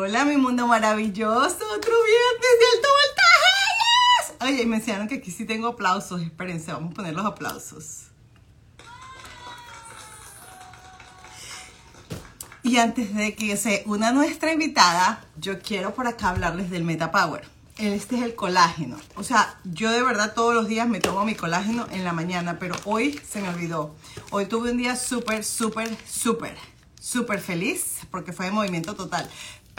Hola, mi mundo maravilloso. Otro viernes de alto voltaje. Oye, me enseñaron que aquí sí tengo aplausos. Espérense, vamos a poner los aplausos. Y antes de que se una nuestra invitada, yo quiero por acá hablarles del MetaPower. Este es el colágeno. O sea, yo de verdad todos los días me tomo mi colágeno en la mañana, pero hoy se me olvidó. Hoy tuve un día súper, súper, súper, súper feliz porque fue de movimiento total.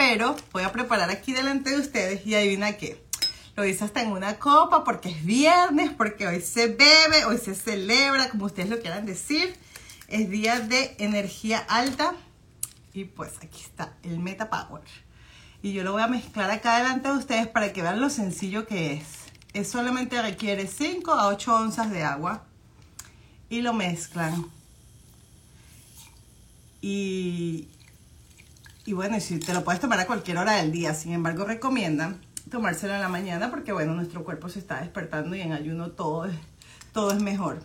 Pero voy a preparar aquí delante de ustedes y adivina qué. Lo hice hasta en una copa porque es viernes, porque hoy se bebe, hoy se celebra, como ustedes lo quieran decir. Es día de energía alta y pues aquí está el Meta Power. Y yo lo voy a mezclar acá delante de ustedes para que vean lo sencillo que es. Es solamente requiere 5 a 8 onzas de agua. Y lo mezclan. Y, y bueno, si te lo puedes tomar a cualquier hora del día. Sin embargo, recomiendan tomárselo en la mañana porque bueno, nuestro cuerpo se está despertando y en ayuno todo es, todo es mejor.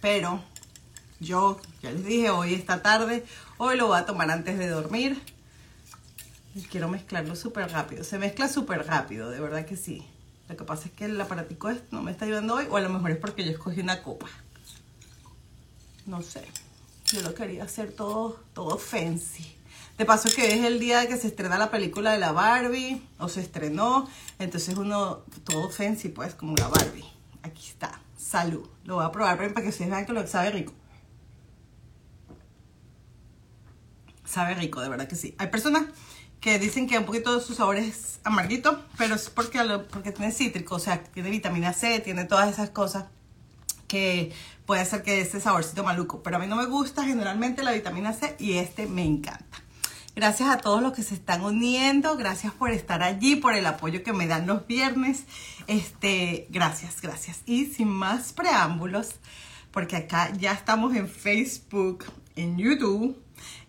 Pero yo, ya les dije, hoy esta tarde, hoy lo voy a tomar antes de dormir. Y quiero mezclarlo súper rápido. Se mezcla súper rápido, de verdad que sí. Lo que pasa es que el aparatico no me está ayudando hoy, o a lo mejor es porque yo escogí una copa. No sé. Yo lo quería hacer todo, todo fancy. De paso que es el día que se estrena la película de la Barbie, o se estrenó, entonces uno, todo fancy pues, como la Barbie. Aquí está, salud. Lo voy a probar para que ustedes vean que lo sabe rico. sabe rico, de verdad que sí. Hay personas que dicen que un poquito su sabor es amarguito, pero es porque, porque tiene cítrico, o sea, tiene vitamina C, tiene todas esas cosas que puede hacer que ese saborcito maluco. Pero a mí no me gusta generalmente la vitamina C y este me encanta. Gracias a todos los que se están uniendo, gracias por estar allí, por el apoyo que me dan los viernes. Este, gracias, gracias. Y sin más preámbulos, porque acá ya estamos en Facebook, en YouTube,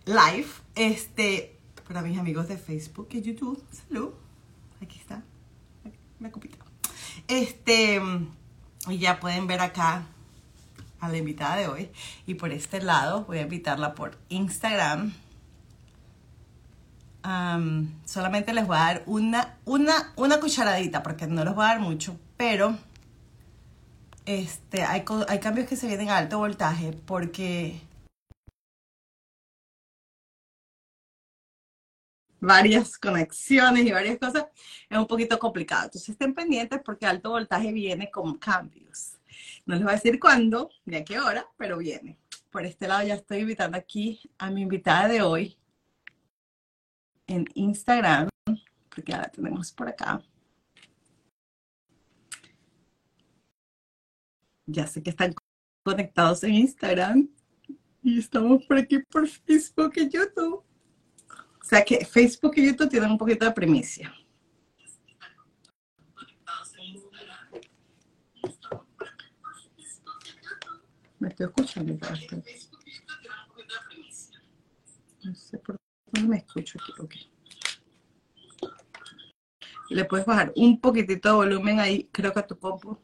live, este, para mis amigos de Facebook y YouTube, salud, aquí está, una copita. Este, y ya pueden ver acá a la invitada de hoy. Y por este lado voy a invitarla por Instagram. Solamente les voy a dar una, una, una cucharadita, porque no les voy a dar mucho, pero este, hay, hay cambios que se vienen a alto voltaje, porque varias conexiones y varias cosas, es un poquito complicado. Entonces estén pendientes porque alto voltaje viene con cambios. No les voy a decir cuándo ni a qué hora, pero viene. Por este lado ya estoy invitando aquí a mi invitada de hoy en Instagram, porque ya la tenemos por acá. Ya sé que están conectados en Instagram y estamos por aquí por Facebook y YouTube. O sea que Facebook y YouTube tienen un poquito de primicia. Me estoy escuchando. No sé por qué no me escucho aquí. Okay. Le puedes bajar un poquitito de volumen ahí, creo que a tu compu.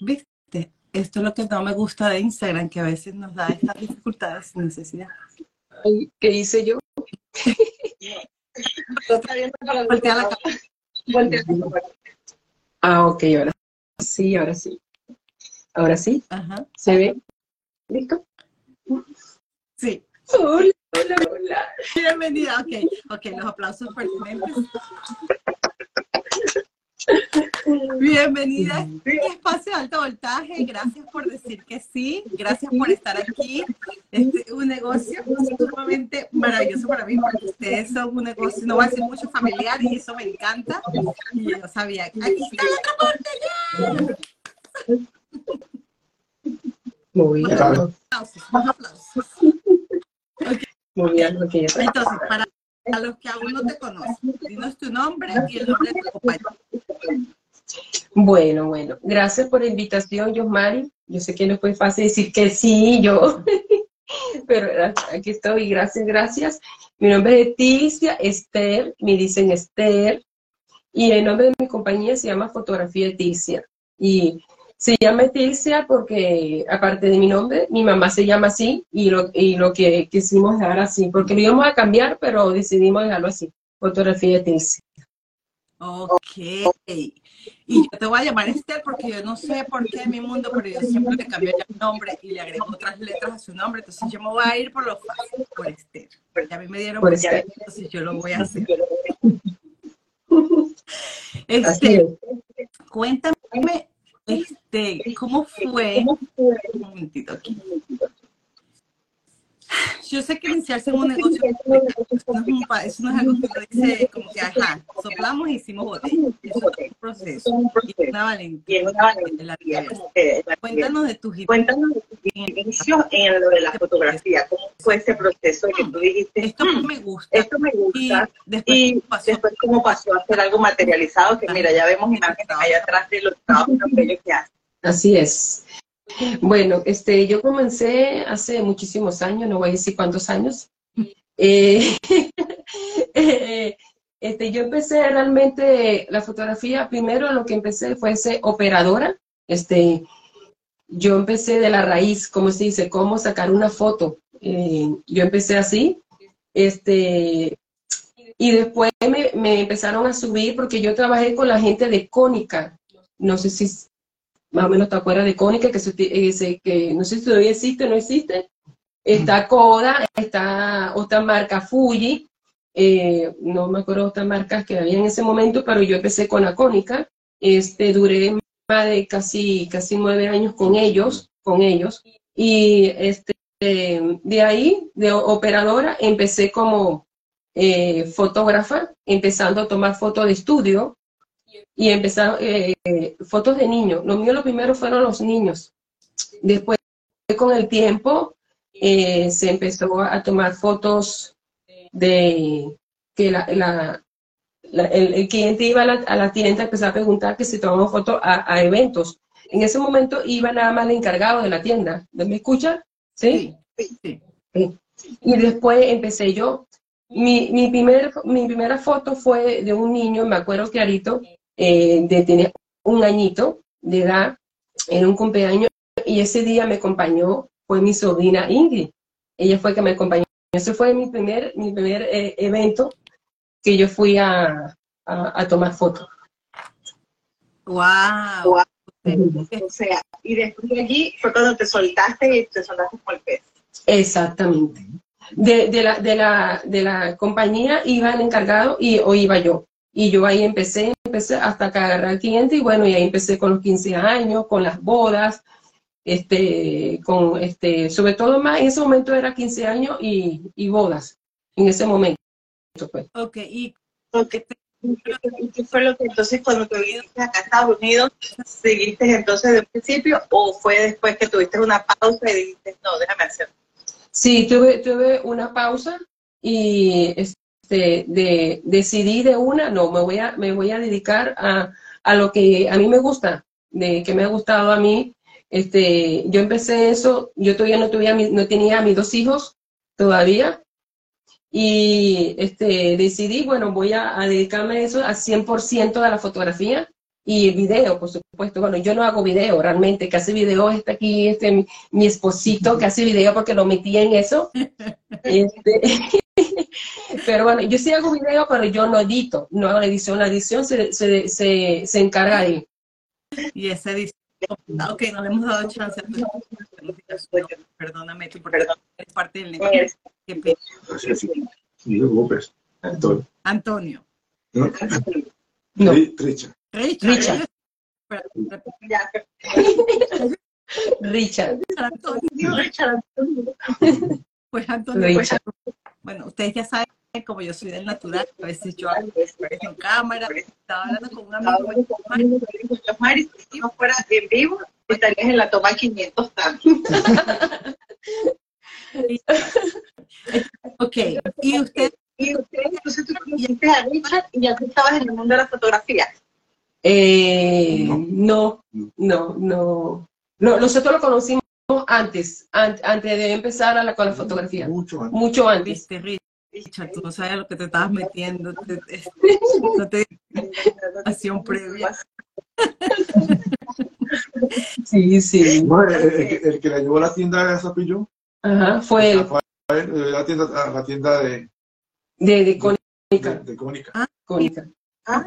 ¿Viste? Esto es lo que no me gusta de Instagram, que a veces nos da estas dificultades sin necesidad. ¿Qué hice yo? Voltea la Ah, ok, ahora sí, ahora sí. Ahora sí. Ajá. ¿Se ve? ¿Listo? Sí. Hola, hola, hola. Bienvenida. Ok, ok, los aplausos pertinentes. Bienvenida a este espacio de alto voltaje. Gracias por decir que sí. Gracias por estar aquí. Este es un negocio sumamente maravilloso para mí porque ustedes son un negocio, no va a ser mucho familiar y eso me encanta. Y yo sabía, aquí está la otra parte. Muy bien. Aplausos, aplausos. Muy bien. Entonces, para a los que aún no te conocen, dinos tu nombre y el nombre de tu compañero. Bueno, bueno, gracias por la invitación, Yosmari. Yo sé que no fue fácil decir que sí, yo. Pero aquí estoy, gracias, gracias. Mi nombre es Leticia Esther, me dicen Esther, y el nombre de mi compañía se llama Fotografía Leticia. Y se llama Leticia porque, aparte de mi nombre, mi mamá se llama así, y lo, y lo que quisimos dejar así, porque lo íbamos a cambiar, pero decidimos dejarlo así, Fotografía Leticia. Ok. Y yo te voy a llamar Esther porque yo no sé por qué en mi mundo, pero yo siempre le cambio el nombre y le agrego otras letras a su nombre. Entonces yo me voy a ir por lo fácil, por Esther. Ya a mí me dieron por Esther, entonces yo lo voy a hacer. Este, cuéntame, este, ¿cómo fue? Un momentito aquí. Yo sé que iniciarse en un negocio eso no, es eso no es algo que uno dice como que, ajá, soplamos y hicimos botella. Eso es un proceso, y una valentía. La Cuéntanos de tus inicios en lo de la fotografía. ¿Cómo fue ese proceso que tú dijiste? Esto me gusta. Esto me gusta. Y después, cómo pasó a ser algo materializado, que mira, ya vemos imágenes allá atrás de los trabajos que hacen. Así es. Bueno, este, yo comencé hace muchísimos años, no voy a decir cuántos años. Eh, eh, este, yo empecé realmente la fotografía, primero lo que empecé fue ser operadora. Este, yo empecé de la raíz, como se dice, cómo sacar una foto. Eh, yo empecé así. Este, y después me, me, empezaron a subir porque yo trabajé con la gente de Cónica. No sé si más o menos te acuerdas de Cónica, que, se, que no sé si todavía existe o no existe. Está Koda, está otra marca Fuji, eh, no me acuerdo otras marcas que había en ese momento, pero yo empecé con la Cónica, este, duré más de casi, casi nueve años con ellos, con ellos, y este, de ahí, de operadora, empecé como eh, fotógrafa, empezando a tomar fotos de estudio, y empezaron eh, fotos de niños. Lo mío lo primero fueron los niños. Después, con el tiempo, eh, se empezó a tomar fotos de que la, el, cliente iba a la, a la, tienda, empezó a preguntar que si tomamos fotos a, eventos. En ese momento iba nada más el encargado de la tienda. ¿Me escucha? ¿Sí? Sí. Y después empecé yo. Mi, mi, primer, mi primera foto fue de un niño, me acuerdo clarito, eh, de tener un añito de edad, en un cumpleaños, y ese día me acompañó, fue mi sobrina Ingrid. Ella fue que me acompañó. Ese fue mi primer, mi primer eh, evento que yo fui a, a, tomar fotos. Wow. O sea, y después de allí fue cuando te soltaste y te soltaste por el pez. Exactamente. De, de, la, de, la, de la compañía iba el encargado y o iba yo. Y yo ahí empecé, empecé hasta que agarré al cliente y bueno, y ahí empecé con los 15 años, con las bodas, este, con, este, sobre todo más, en ese momento era 15 años y, y bodas, en ese momento. Pues. Ok, y okay. qué fue lo que entonces cuando te viniste acá a Estados Unidos, seguiste entonces de principio o fue después que tuviste una pausa y dijiste, no, déjame hacer? Sí, tuve, tuve una pausa y este, de, decidí de una, no, me voy a, me voy a dedicar a, a lo que a mí me gusta, de que me ha gustado a mí. Este, yo empecé eso, yo todavía no, tuve no tenía a mis dos hijos todavía, y este, decidí, bueno, voy a, dedicarme a eso a 100% de la fotografía y video, por supuesto. Bueno, yo no hago video realmente, que hace video está aquí, este, mi, mi esposito que hace video porque lo metí en eso. Este, pero bueno, yo sí hago video, pero yo no edito, no hago la edición, la edición se, se, se, se encarga de Y esa edición, ok, no le hemos dado chance. Perdóname, tú, porque es parte del negocio. Antonio. Antonio. No. no. Richard. Richard. Richard. Richard. Pues Antonio. Richard. Bueno, ustedes ya saben, como yo soy del natural, a veces yo en cámara, estaba hablando con un amigo. Mari, si no fuera en vivo, estarías en la toma 500 también. ok, y usted... Y usted, entonces tú conociste a Richard y ya tú estabas en el mundo de la fotografía. Eh, no, no, no. no nosotros lo conocimos antes, antes de empezar a la, con la fotografía. Mucho antes. Mucho antes. Richard, tú no sabes lo que te estabas metiendo. Te, te- no te acción previa. Sí, sí. No, el, el que- el que la llevó a la tienda de Zapillo, Ajá, fue él, eh, la tienda, a la tienda de, de, de de, Cónica. de Cónica. Cónica. Ah,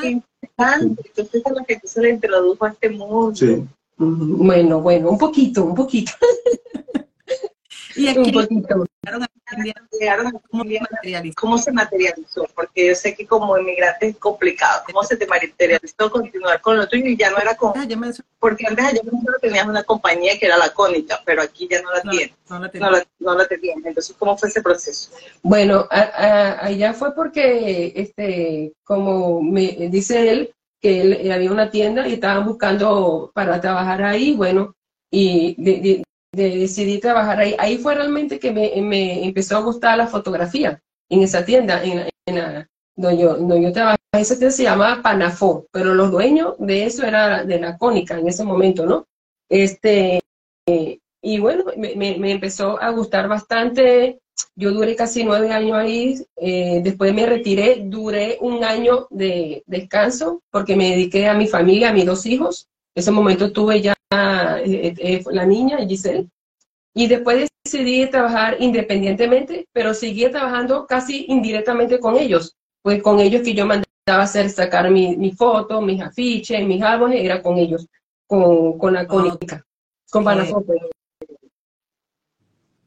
qué interesante. Entonces es la que tú se le introdujo a este mundo. Sí. Bueno, bueno, un poquito, un poquito, Y un aquí poquito. ¿cómo se materializó? ¿Cómo se materializó? Porque yo sé que como inmigrante es complicado. ¿Cómo se te materializó continuar con lo tuyo? Y ya no era con... Ah, Porque antes allá solo tenías una compañía que era la Cónica, pero aquí ya no la no, tienes. no la. No la, no la tenías. Entonces, ¿cómo fue ese proceso? Bueno, a- a- allá fue porque, este, como me dice él, que él, eh, había una tienda y estaban buscando para trabajar ahí, bueno, y de- de- de- decidí trabajar ahí. Ahí fue realmente que me, empezó a gustar la fotografía en esa tienda, en, en la- donde, yo, donde yo trabajaba. Esa tienda se llamaba Panafo, pero los dueños de eso era de la Cónica en ese momento, ¿no? Este, y bueno, me empezó a gustar bastante. Yo duré casi nueve años ahí, eh, después me retiré, duré un año de descanso porque me dediqué a mi familia, a mis dos hijos. Ese momento tuve ya eh, eh, la niña, Giselle, y después decidí trabajar independientemente, pero seguí trabajando casi indirectamente con ellos. Pues con ellos que yo mandaba a hacer, sacar mi- mis fotos, mis afiches, mis álbumes, era con ellos, con, con la cónica, con Sí. Panafoto.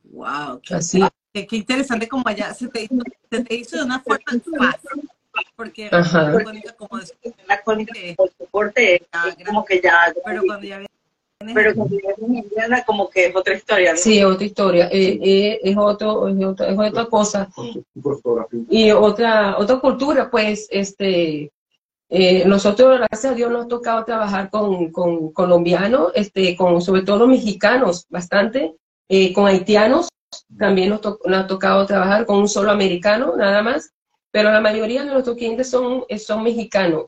Wow, qué, Así. qué- qué interesante como allá se te, hizo, se te hizo de una forma fácil. Porque Ajá. era como decir, La Cónica, que- por soporte, es como que ya... pero cuando ya vienes Pero cuando llegas en Indiana, como que es otra historia. ¿no? Sí, es otra historia, eh, eh, es, otro, es, otra, es otra cosa. Y otra, otra cultura, pues, este, eh, nosotros, gracias a Dios, nos ha tocado trabajar con, con colombianos, este, con sobre todo mexicanos, bastante, eh, con haitianos, también nos, to- nos ha tocado trabajar con un solo americano, nada más, pero la mayoría de nuestros clientes son, eh, son mexicanos,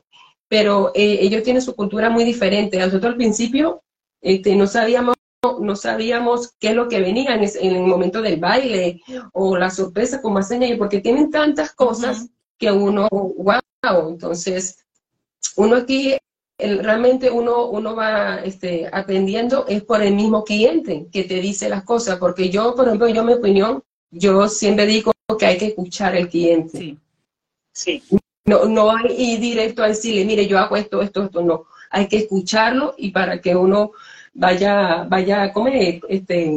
pero eh, ellos tienen su cultura muy diferente. Nosotros al principio este, no sabíamos no sabíamos qué es lo que venía en, ese- en el momento del baile o la sorpresa como hacen ellos, porque tienen tantas cosas que uno, wow, entonces uno aquí el- realmente uno, uno va este, aprendiendo es por el mismo cliente que te dice las cosas, porque yo, por ejemplo, yo mi opinión, yo siempre digo que hay que escuchar al cliente. Sí, Sí. No, no hay ir directo a decirle, mire, yo hago esto, esto, esto, no. Hay que escucharlo y para que uno vaya, vaya, ¿cómo es? Este,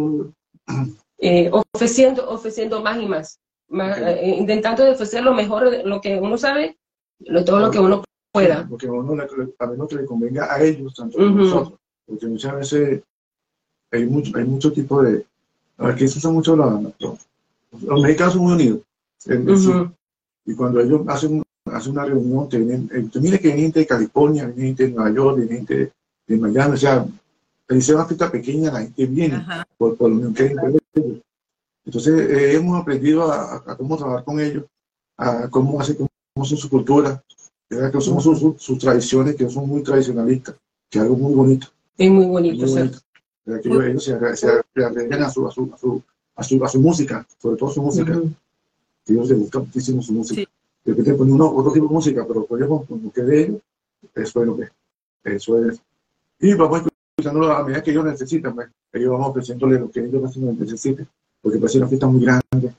eh, ofreciendo, ofreciendo más y más. Más, eh, intentando ofrecer lo mejor, de lo que uno sabe, lo, todo lo que uno pueda. Porque a uno le, a menos que le convenga a ellos, tanto a Ujú. nosotros. Porque muchas veces hay mucho, hay mucho tipo de. Aquí se usa mucho la. Los, mexicanos son muy unidos. Y cuando ellos hacen, hacen una reunión, que vienen, eh, mire que viene gente de California, viene gente de Nueva York, viene gente de Miami, o sea, dice una fiesta pequeña, la gente viene ajá. por, por unión que ellos. Entonces, eh, hemos aprendido a, cómo trabajar con ellos, a cómo hacen, cómo son su cultura, ¿verdad? que son sus, sus- sus tradiciones, que son muy tradicionalistas, que es algo muy bonito. Es muy muy bonito. ¿verdad? Que ellos, ellos se, se arreglan a su, a, su, a, su, a, su, música, sobre todo su música, ellos les gusta muchísimo su música. Sí. De repente ponen uno, otro tipo de música, pero con lo que de ellos, eso es lo que eso es. Y vamos escuchando a medida que ellos necesitan, pues, ellos vamos ofreciéndole lo que ellos más necesiten, porque puede ser una fiesta muy grande,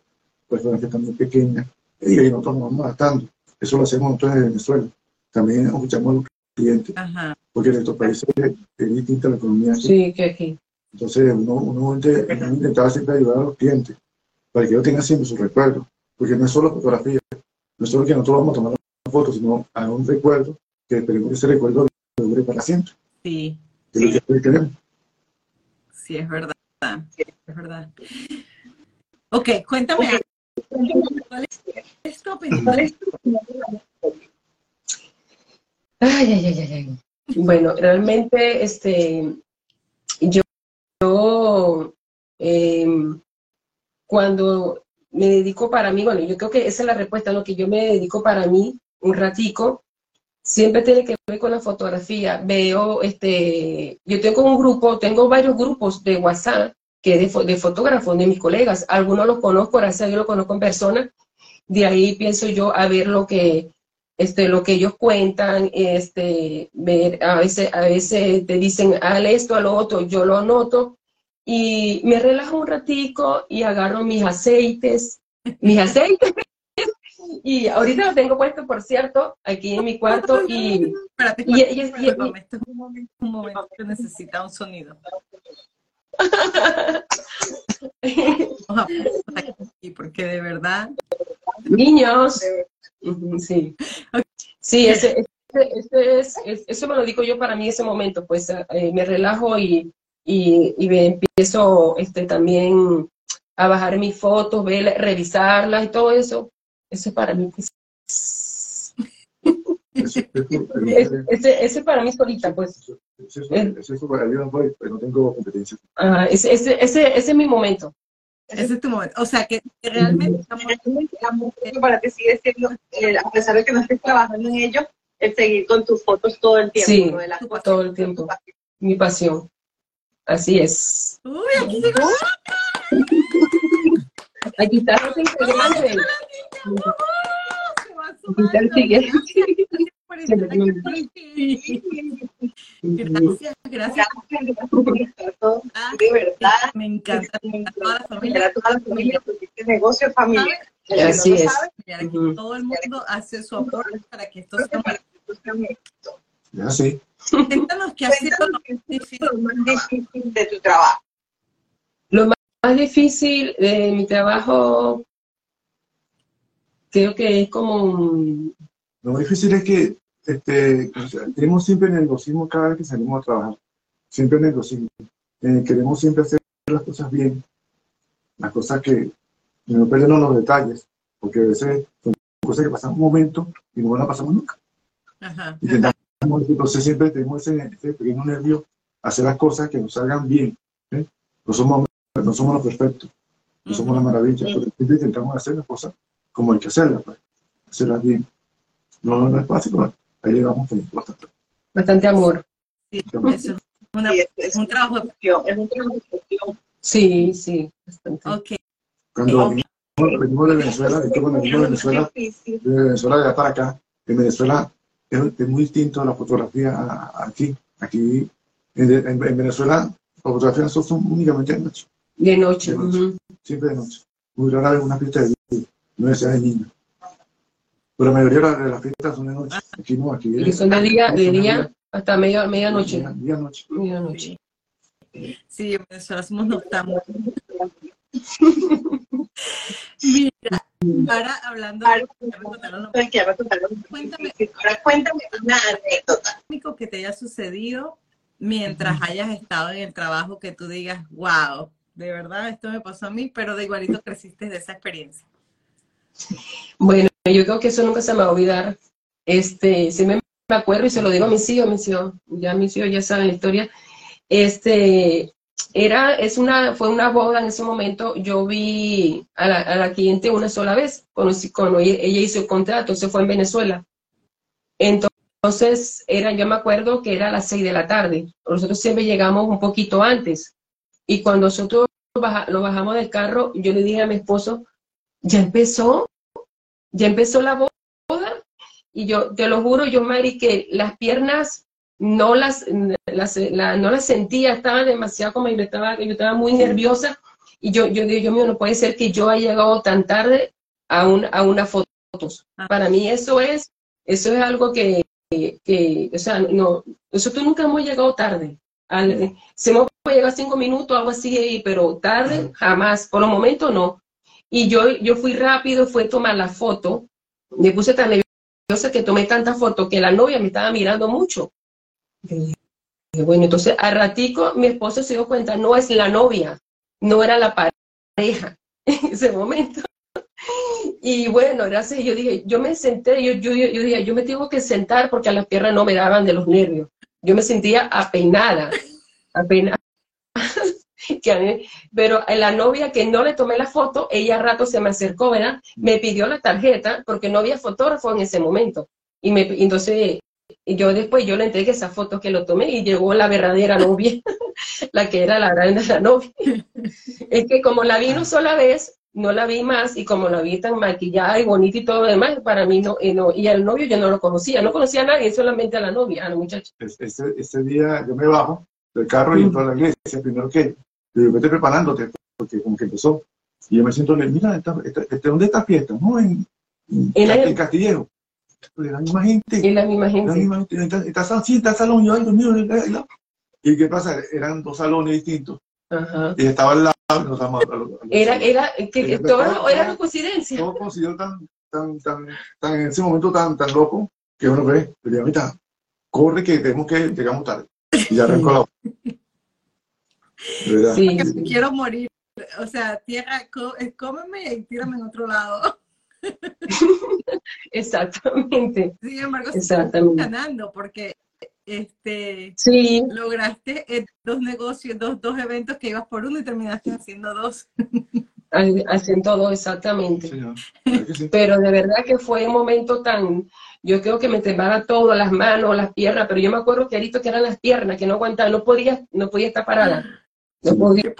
puede ser una fiesta muy pequeña, y ahí nosotros nos vamos adaptando. Eso lo hacemos nosotros en Venezuela. También escuchamos a los clientes, Ajá. porque en estos países es, distinta la economía. aquí. Sí, que aquí. Entonces, uno, uno intentaba siempre ayudar a los clientes para que ellos tengan siempre su recuerdo, porque no es solo fotografía, no es solo que nosotros vamos a tomar una foto, sino a un recuerdo que esperemos que ese recuerdo dure para siempre, Sí, que es lo que queremos. sí, es verdad. Es verdad. Ok, cuéntame. ¿Cuál es tu opinión? Ay, ay, ay, ay, ay. Bueno, realmente, este, yo, yo, em, cuando me dedico para mí, bueno, yo creo que esa es la respuesta, lo que yo me dedico para mí un ratico, siempre tiene que ver con la fotografía. Veo, este, yo tengo un grupo, tengo varios grupos de WhatsApp que de, fotógrafos, de mis colegas. Algunos los conozco, gracias a Dios los conozco en persona. De ahí pienso yo a ver lo que, este, lo que ellos cuentan, este, ver, a veces, a veces te dicen, al esto, al otro, yo lo anoto y me relajo un ratico y agarro mis aceites, mis aceites. y ahorita lo tengo puesto, por cierto, aquí en mi cuarto y... Espérate, y- y- y- este es un momento, un momento que necesita un sonido. Vamos a aquí, porque de verdad Niños. Sí. Sí, ese, ese- ese es, es- eso me lo digo yo para mí ese momento, pues eh, me relajo y, y, y me empiezo este, también a bajar mis fotos, ver, revisarlas y todo eso. Eso es para mí. pues, es- ese, ese es para mí solita, pues. eso, eso, eso, para yo no voy, pero no tengo competencia. Ajá, ese, ese, ese, ese es mi momento. ese es tu momento. O sea, que que realmente la música para ti sigue siendo, eh, a pesar de que no estés trabajando en ello, el seguir con tus fotos todo el tiempo. Sí, ¿no? De las cosas todo el tiempo. Mi pasión. Así es. Uy, aquí llegó Aquí está los integrantes. se va Aquí aquí. Gracias, gracias. Gracias por estar todo. De verdad. Me encanta a toda la familia. Toda la familia, porque este negocio es Así es. todo el mundo hace su aporte para que esto sea un éxito. Ya sí. Cuéntanos qué ha sido Cuéntanos lo más difícil. de tu trabajo. Lo más, difícil de mi trabajo, creo que es como, Lo más difícil es que este, tenemos siempre nerviosismo cada vez que salimos a trabajar. Siempre nerviosismo. Eh, queremos siempre hacer las cosas bien. Las cosas que no perdernos los detalles. Porque a veces son cosas que pasan un momento y no las pasamos nunca. Ajá. Intentamos, entonces siempre tenemos ese, ese pequeño nervio, hacer las cosas que nos salgan bien. ¿eh? No, somos, no somos los perfectos, no somos la maravilla, pero siempre intentamos hacer las cosas como hay que hacerlas, pues, hacerlas bien. No, no es fácil, pero ahí llegamos importante. bastante amor. Sí, eso es una- Y es, es un trabajo de gestión, es un trabajo de gestión. Sí, sí, bastante. Ok, Cuando Ok. venimos, venimos de Venezuela, de hecho, cuando venimos de Venezuela, de Venezuela de para acá, en Venezuela es, es muy distinto a la fotografía aquí. Aquí, en, en- en Venezuela, las fotografías son, son únicamente de noche. De noche. De noche. siempre de noche. Muy rara vez una fiesta de día, no sea de niños. Pero la mayoría de las- de las fiestas son de noche. Aquí no, aquí Y son de día, de son día hasta media, medianoche. Día, día, noche. Medianoche. sí. Sí, en Venezuela somos noctámbulos. Mira, ahora hablando de. Cuéntame. Cuéntame una anécdota. que te haya sucedido mientras hayas estado en el trabajo que tú digas, wow, de verdad esto me pasó a mí, pero de igualito creciste de esa experiencia. Bueno, yo creo que eso nunca se me va a olvidar. Este, sí me, me acuerdo y se lo digo a mis hijos, mis hijos, ya mis hijos ya saben la historia. Este, era, es una, fue una boda en ese momento. Yo vi a la, a la cliente una sola vez, conocí, ella, ella hizo el contrato, se fue en Venezuela. Entonces, era, yo me acuerdo que era a las seis de la tarde. Nosotros siempre llegamos un poquito antes. Y cuando nosotros baja- lo bajamos del carro, yo le dije a mi esposo, ya empezó, ya empezó la boda. Y yo te lo juro, yo, Mari, que las piernas no las, las- la- no las sentía, estaba demasiado como yo estaba, yo estaba muy nerviosa. Y yo, yo digo, Dios mío, no puede ser que yo haya llegado tan tarde a, un, a una fotos. Para mí eso es, eso es algo que, que, que, o sea, no, nosotros nunca hemos llegado tarde. Al, se hemos llegado cinco minutos, algo así, pero tarde, jamás. Por el momento no. Y yo, yo fui rápido, fui a tomar la foto. Me puse tan nerviosa que tomé tanta foto que la novia me estaba mirando mucho. Y Bueno, entonces al ratico mi esposo se dio cuenta, no es la novia, no era la pareja en ese momento. Y bueno, gracias, yo dije, yo me senté, yo, yo, yo dije, yo me tengo que sentar porque a las piernas no me daban de los nervios. Yo me sentía apeinada, apeinada. Que a mí- pero a la novia que no le tomé la foto, ella a rato se me acercó, ¿verdad? Me pidió la tarjeta porque no había fotógrafo en ese momento. Y me, entonces yo después yo le entregué esa foto que lo tomé y llegó la verdadera novia, la que era la grande la novia. Es que como la vi una sola vez, no la vi más y como la vi tan maquillada y bonita y todo lo demás, para mí no, y, no, y al novio yo no lo conocía, no conocía a nadie, solamente a la novia, a la muchacha. Ese, ese día yo me bajo del carro y entro a la iglesia, primero que, le digo, vete preparándote, porque como que empezó. Y yo me siento, mira, esta, esta, este, ¿dónde está fiesta? No, en, en, en Castillejo. De la misma gente. Es la misma la gente. misma gente. Está, está, sí, está el salón, yo, ay, Dios mío, y la- ¿Y qué pasa? Eran dos salones distintos. Ajá. Y estaba al lado, y nos damos a- a- a- Era, era, que, todo era una coincidencia. todo considero tan, tan, tan, tan, en ese momento tan, tan loco, que uno ve, le digo, ahorita, corre que tenemos que, llegamos tarde. Y ya arrancó la verdad. Sí, quiero morir. O sea, tierra, có- eh, cómeme y tírame en otro lado. exactamente, Sin embargo, exactamente. ganando porque este Sí, lograste eh, dos negocios, dos, dos eventos que ibas por uno y terminaste haciendo dos. ha- hacen todo exactamente. Señor. ¿Verdad que sí? Pero de verdad que fue un momento tan, yo creo que me temblaba todo, las manos, las piernas, pero yo me acuerdo clarito que eran las piernas, que no aguantaba, no podía, no podía estar parada, no podía,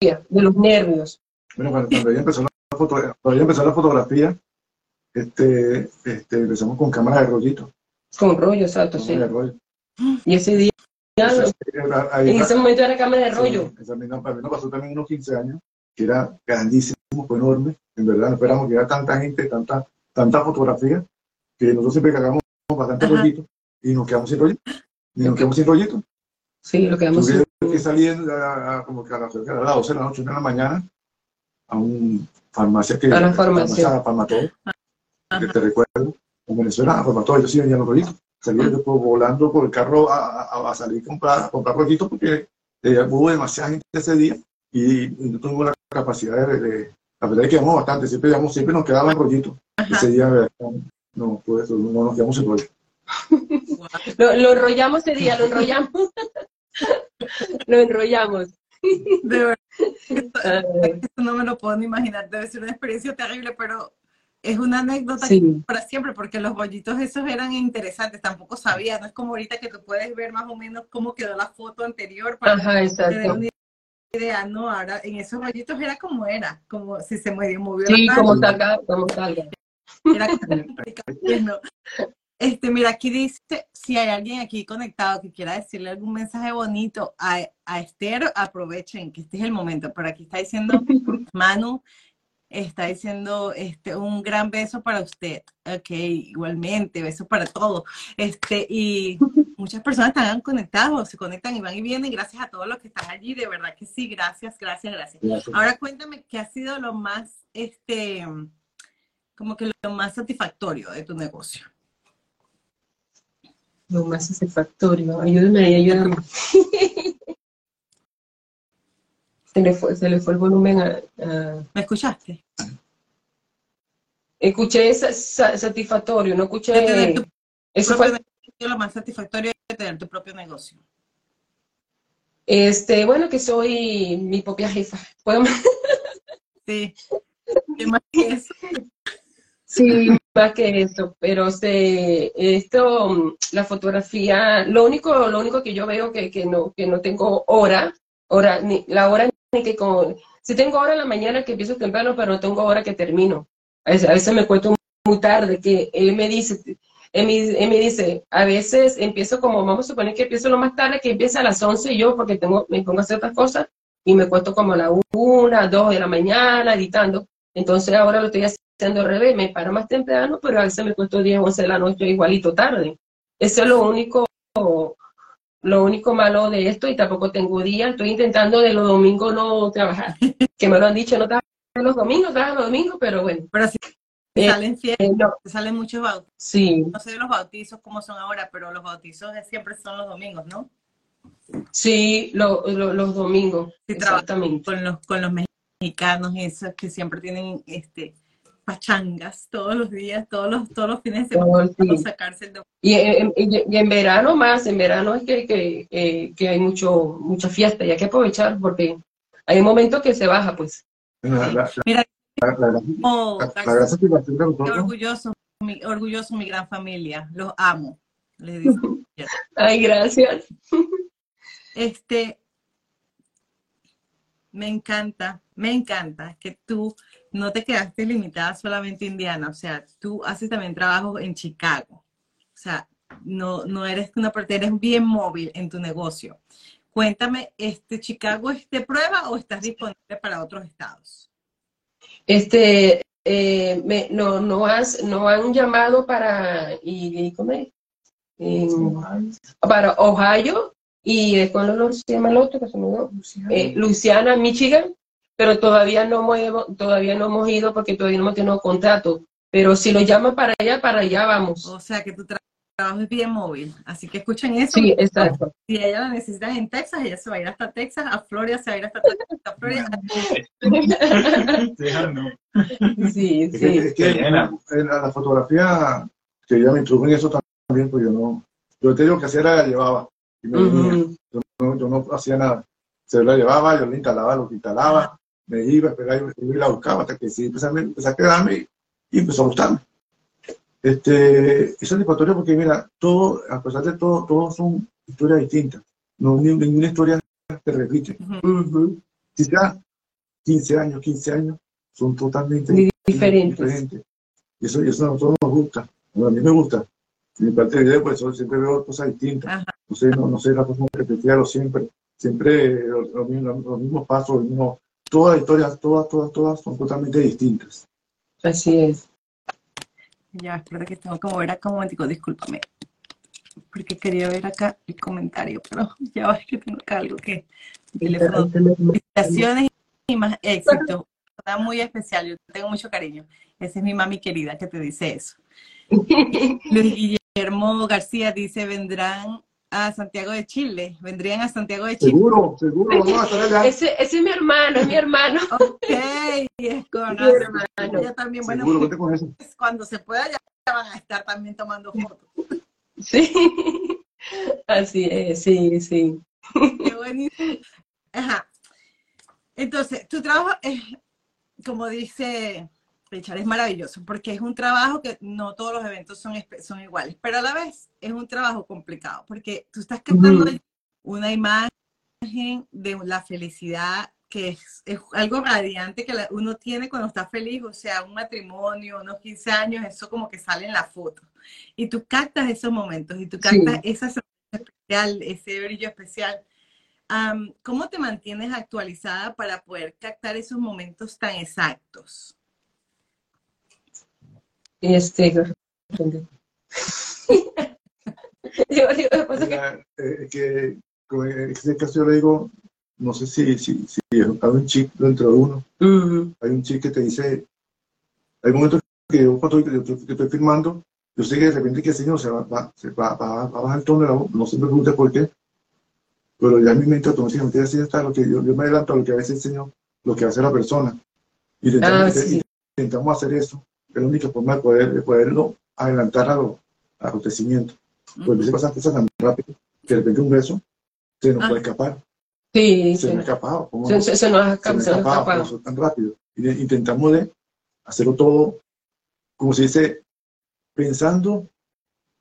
de los nervios. Bueno, cuando, cuando ella empezó la, foto, cuando empezó la fotografía, este, este, empezamos con cámara de rollito. Con rollo, exacto, sí. cámara de rollo. Y ese día, Entonces, era- ahí- en ese momento era cama de rollo. Esa misma- mí nos pasó también unos 15 años, que era grandísimo, fue enorme. En verdad, no esperamos que era tanta gente, tanta, tanta fotografía, que nosotros siempre cagamos bastante Ajá. rollito y nos quedamos sin rollito. Y nos quedamos sin rollito. Sí, lo que vamos Tuve que salir a, a- como que a las, a las 12 de la noche, una de la mañana, a un farmacia que... A la farmacia. Farmatodo, que te recuerdo, en Venezuela, a Farmatodo, yo sí vendía los rollitos. Salía yo pues, volando por el carro a, a- a salir a comprar, a comprar rollitos porque eh, hubo demasiada gente ese día y, y no tuvimos la capacidad de, de- La verdad es que llevamos bastante, siempre, llevamos- siempre nos quedaban rollitos. Ese día, de verdad, no, pues, no nos quedamos sin rollo. Lo, lo enrollamos ese día, lo enrollamos. lo enrollamos. De verdad, Ah, esto no me lo puedo ni imaginar. Debe ser una experiencia terrible, pero es una anécdota sí, para siempre, porque los bollitos esos eran interesantes, tampoco sabía, no es como ahorita que tú puedes ver más o menos cómo quedó la foto anterior para ajá, exacto. una idea, no, ahora en esos bollitos era como era, como si se medio movió Sí, la como salga, como salga. era. Este, mira, aquí dice, si hay alguien aquí conectado que quiera decirle algún mensaje bonito a, a Esther, aprovechen que este es el momento, pero aquí está diciendo Manu, está diciendo este, un gran beso para usted. Ok, igualmente, beso para todos. Este, y muchas personas están conectados, se conectan y van y vienen. Gracias a todos los que están allí, de verdad que sí, gracias, gracias, gracias. Ahora cuéntame qué ha sido lo más, este, como que lo más satisfactorio de tu negocio. Lo más satisfactorio. Ayúdame ayúdame. se, le fue, se le fue el volumen a... a- ¿Me escuchaste? Escuché sa- sa- satisfactorio, no escuché... De tener tu Eso fue... negocio, lo más satisfactorio de tener tu propio negocio. Este, bueno, que soy mi propia jefa. ¿Puedo Sí. ¿Qué más que eso? Sí, más que eso, pero este, esto, la fotografía, lo único, lo único que yo veo que, que no, que no tengo hora, hora, ni, la hora que con, si tengo hora en la mañana que empiezo temprano, pero no tengo hora que termino. A veces, a veces me cuento muy tarde, que él me dice, él me, él me dice, a veces empiezo como, vamos a suponer que empiezo lo más tarde, que empieza a las 11 y yo, porque tengo, me pongo a hacer otras cosas, y me cuesto como a la una, dos de la mañana editando. Entonces ahora lo estoy haciendo al revés, me paro más temprano, pero a veces me cuesto 10, 11 de la noche igualito tarde. Eso es lo único, lo único malo de esto y tampoco tengo día. Estoy intentando de los domingos no trabajar, que me lo han dicho, no trabajar los domingos, trabajar los domingos, pero bueno. Pero te Eh, salen fiestas, eh, no, salen muchos bautizos. sí, No sé de los bautizos cómo son ahora, pero los bautizos siempre son los domingos, ¿no? sí, lo- lo- los domingos, Sí, trabajo. exactamente. Con los, con los mexicanos, esos que siempre tienen este pachangas todos los días, todos los, todos los fines de semana, sacarse el domingo. Y en, y- y en verano más, en verano es que, que, eh, que hay mucho, mucha fiesta y hay que aprovechar porque hay momentos que se baja, pues. La, la, la, Mira, la, la- oh, orgulloso, mi, orgulloso mi gran familia, los amo. Le dice. Ay, gracias. Este, me encanta, me encanta que tú no te quedaste limitada solamente a Indiana, o sea, tú haces también trabajo en Chicago, o sea, no, no eres una parte, eres bien móvil en tu negocio. Cuéntame, ¿este Chicago es de prueba o estás disponible para otros estados? Este, eh, me, no, no, has, no han llamado para, y, y ¿cómo es? Para Ohio y después no se llama el otro que se me olvidó. Eh, Luisiana, Michigan, pero todavía no hemos, todavía no hemos ido porque todavía no hemos tenido contrato. Pero si lo llaman para allá, para allá vamos. O sea, que tu tra- trabajo es bien móvil, así que escuchen eso. Sí, exacto. Si ella la necesitan en Texas, ella se va a ir hasta Texas, a Florida se va a ir hasta Texas, hasta Florida. Sí, Es que, sí. es que en la, en la- la fotografía, que ella me introdujo en eso también, pues yo no, yo te digo que hacía era la llevaba. Y me yo, no, yo no hacía nada. Se la llevaba, yo la instalaba, lo que instalaba, me iba, esperaba y la buscaba hasta que sí empecé, a- empecé a quedarme y, empezó a gustarme. Este, es satisfactorio porque, mira, todo, a pesar de todo, todos son historias distintas. No, ni- ninguna historia se repite. Ujú. Quizás 15 años, 15 años, son totalmente Di- diferentes. diferentes. Y eso, y eso a nosotros nos gusta. Bueno, a mí me gusta. En parte de video, pues yo siempre veo cosas distintas. Ajá. No sé, no, no sé la cosa repetida siempre. Siempre los, los los mismos pasos, los mismos- todas las historias, todas, todas, todas son totalmente distintas. Así es. Ya, espera que tengo que mover acá un momentico, discúlpame. Porque quería ver acá el comentario, pero ya va, que tengo acá algo que... Felicitaciones y más éxito. Está muy especial, yo tengo mucho cariño. Esa es mi mami querida que te dice eso. Luis Guillermo García dice, vendrán a Santiago de Chile, vendrían a Santiago de Chile. Seguro, seguro, vamos a estar allá. Ese, ese es mi hermano, es mi hermano. Ok, es con Mi hermano. Ella también, bueno, Seguro, vete con eso. pues, cuando se pueda ya van a estar también tomando fotos. Sí. Así es, sí, sí. Qué buenísimo. Ajá. Entonces, tu trabajo es, como dice Richard, es maravilloso, porque es un trabajo que no todos los eventos son, son iguales, pero a la vez es un trabajo complicado, porque tú estás captando una imagen de la felicidad que es, es algo radiante que la- uno tiene cuando está feliz, o sea, un matrimonio, unos 15 años, eso como que sale en la foto. Y tú captas esos momentos y tú Sí. captas esa sonrisa especial, ese brillo especial. Am, ¿Cómo te mantienes actualizada para poder captar esos momentos tan exactos? Este. Digo, digo, eh, que en este caso yo le digo, no sé si, si, si hay un chip dentro de uno, hay un chip que te dice, hay momentos que yo cuando estoy, que estoy- que estoy filmando, yo sé que de repente que el señor se va, va, se va, va- va a bajar el tono de la voz, no se me pregunte por qué, pero ya en mi mente automáticamente así está lo que yo, yo me adelanto a lo que a veces el señor, lo que hace la persona. Y intentamos, Ah, sí. intentamos hacer eso, es la única forma de, poder, de poderlo adelantar a los acontecimientos. Pues a veces pasan cosas tan rápido que de repente un beso se nos Ah. puede escapar, Sí, se me ha sí. escapado. ¿cómo Se, no? se- se nos ha escapado. se nos ha escapado. eso tan rápido. Intentamos de hacerlo todo, como se dice, pensando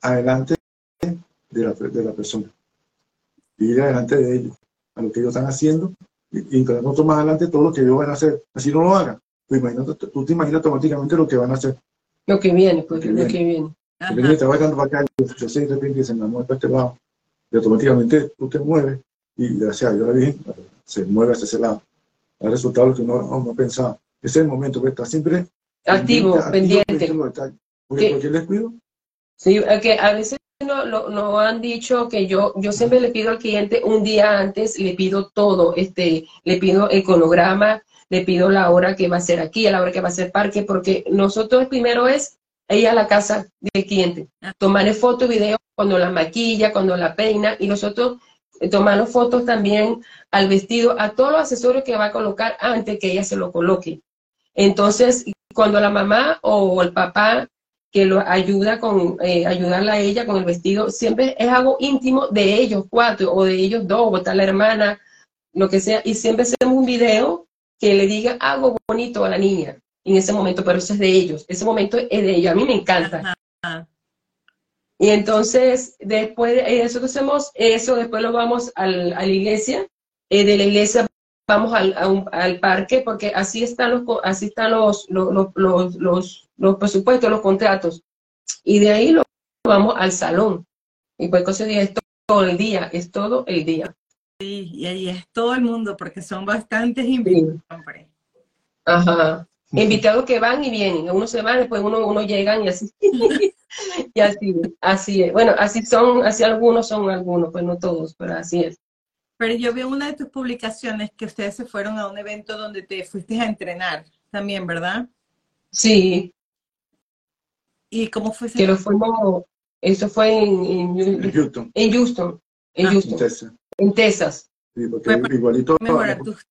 adelante de la, de la persona. Y ir adelante de ellos, a lo que ellos están haciendo, y, y más adelante todo lo que ellos van a hacer. Así no lo hagan. Pues imagínate, tú te imaginas automáticamente lo que van a hacer. Lo que viene, pues, Lo que lo que viene. Ajá. Vas dando para acá, yo sé, de repente se me mueve para este lado, y automáticamente tú te mueves, y gracias a Dios la Virgen se mueve hacia ese lado. Ha resultado lo que uno no, pensaba. Ese es el momento que está siempre Activo, pendiente. pendiente. Porque ¿Qué? cualquier descuido, Sí, que a veces no, no, no han dicho que yo, yo siempre le pido al cliente un día antes, le pido todo, este, le pido el cronograma, le pido la hora que va a ser aquí, a la hora que va a ser parque, porque nosotros primero es ir a la casa del cliente, Ah. tomarle fotos, videos cuando la maquilla, cuando la peina, y nosotros eh, tomarnos fotos también al vestido, a todos los accesorios que va a colocar antes que ella se lo coloque. Entonces, cuando la mamá o el papá que lo ayuda con eh, ayudarla a ella con el vestido, siempre es algo íntimo de ellos cuatro o de ellos dos, o está la hermana, lo que sea, y siempre hacemos un video que le diga algo bonito a la niña en ese momento, pero eso es de ellos, ese momento es de ellos, a mí me encanta. Ajá. Y entonces, después de eso que hacemos, eso después lo vamos al, a la iglesia. eh, de la iglesia vamos al, un- al parque, porque así están los, así están los, los, los, los, los- presupuestos, los contratos. Y de ahí lo vamos al salón. Y pues día es to- todo el día, es todo el día. Sí, y ahí es todo el mundo, porque son bastantes invitados. hombre. Ajá. Invitados que van y vienen, unos se van, después uno, uno llegan y así. y así, así es. Bueno, así son, así algunos son algunos, pues no todos, pero así es. Pero yo vi en una de tus publicaciones que ustedes se fueron a un evento donde te fuiste a entrenar también, ¿verdad? Sí, ¿Y cómo fue ese que lo fuimos, eso fue en, en, En Houston, en Houston, en Ah. Houston. En Texas. Sí, porque para igualito. mejorar tus,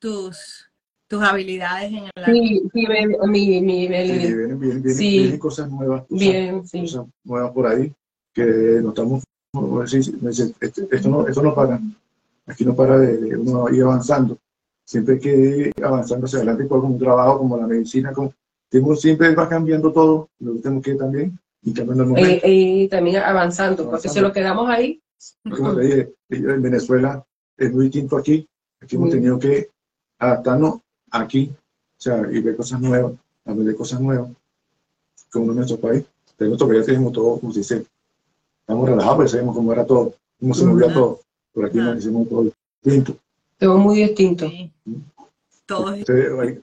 tus, tus habilidades en el Sí, sí, me- mi, mi, Sí, mi- vienen, vienen, vienen, Sí. vienen cosas nuevas, cosas, bien, sí. cosas nuevas por ahí que no estamos. dice, "Esto- no, esto no para. Aquí no para de, de uno ir avanzando. Siempre hay que ir avanzando hacia adelante con un trabajo como la medicina. Como, tenemos- siempre va cambiando todo. Lo tenemos que ir también y cambiando el momento. Eh, y también avanzando, porque si Avanzando. lo quedamos ahí, Como te dije, en Venezuela es muy distinto aquí. Aquí hemos Mm. tenido que adaptarnos aquí, o sea, y ver cosas nuevas, aprender cosas nuevas, como en nuestro país. En nuestro país tenemos todo, como se dice, estamos relajados, pero sabemos cómo era todo, cómo se movía todo. Por aquí nos hicimos todo distinto. todo muy distinto. Sí. Todo Entonces, hay,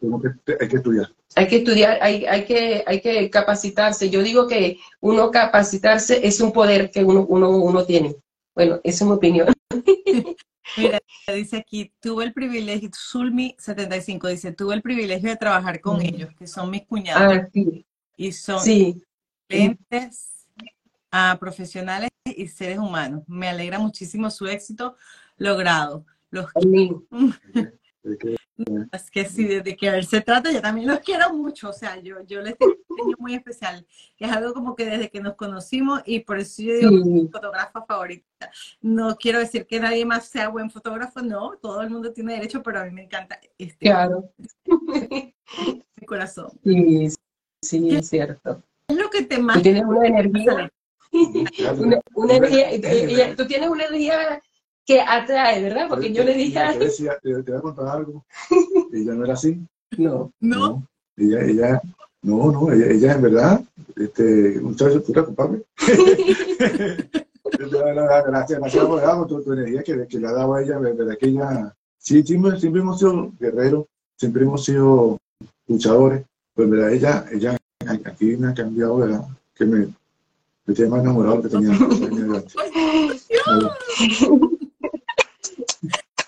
hay que estudiar. Hay que estudiar, hay, hay, que, hay que capacitarse. Yo digo que uno capacitarse es un poder que uno, uno, uno tiene. Bueno, esa es mi opinión. Mira, dice aquí, tuve el privilegio, Zulmi75 dice, tuve el privilegio de trabajar con Mm. ellos, que son mis cuñados, Ah, sí. y son Sí, excelentes a profesionales y seres humanos. Me alegra muchísimo su éxito logrado. Los que- es que si de querer se trata, yo también los quiero mucho. O sea, yo, yo les tengo un cariño muy especial, que es algo como que desde que nos conocimos y por eso yo digo Sí. mi fotógrafa favorita. No quiero decir que nadie más sea buen fotógrafo, no, todo el mundo tiene derecho, pero a mí me encanta este Claro. mi corazón. Sí, sí, es cierto. ¿Qué es lo que te Tú más tienes una energía, una, una energía, y- y- tú tienes una energía que atrae, ¿verdad? Porque yo le dije, Te "Ay, decía, te, te voy a contar algo. Ella no era así. no, no? Ella, ella, no, no, ella, ella en verdad, este, muchacho, tú eres culpable. Gracias, gracias por dar tu, tu energía que, que le ha dado a ella, verdad que ella, sí, siempre, siempre hemos sido guerreros, siempre hemos sido luchadores, pero en verdad ella, ella aquí me ha cambiado, ¿verdad? Que me, me tiene más enamorado que tenía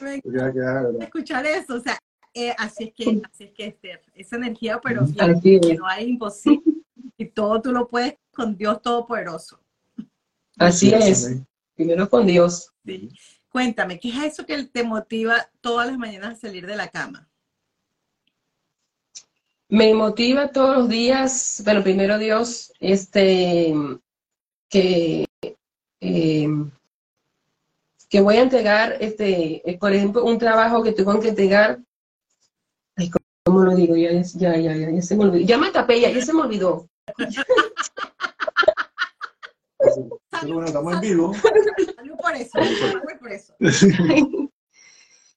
escuchar eso, o sea, eh, así es que, así es que Esther, esa energía, pero que no hay imposible y todo tú lo puedes con Dios Todopoderoso. así Sí, es. Primero con Dios. ¿sí? Cuéntame, ¿qué es eso que te motiva todas las mañanas a salir de la cama? Me motiva todos los días, bueno, primero Dios, este, que, eh, que voy a entregar, este, eh, por ejemplo, un trabajo que tengo que entregar. Ay, ¿cómo lo digo? Ya, ya, ya, ya, ya se me olvidó. Ya me tapé, ya, ya se me olvidó. Bueno, estamos en vivo. Salud por eso, salud por eso.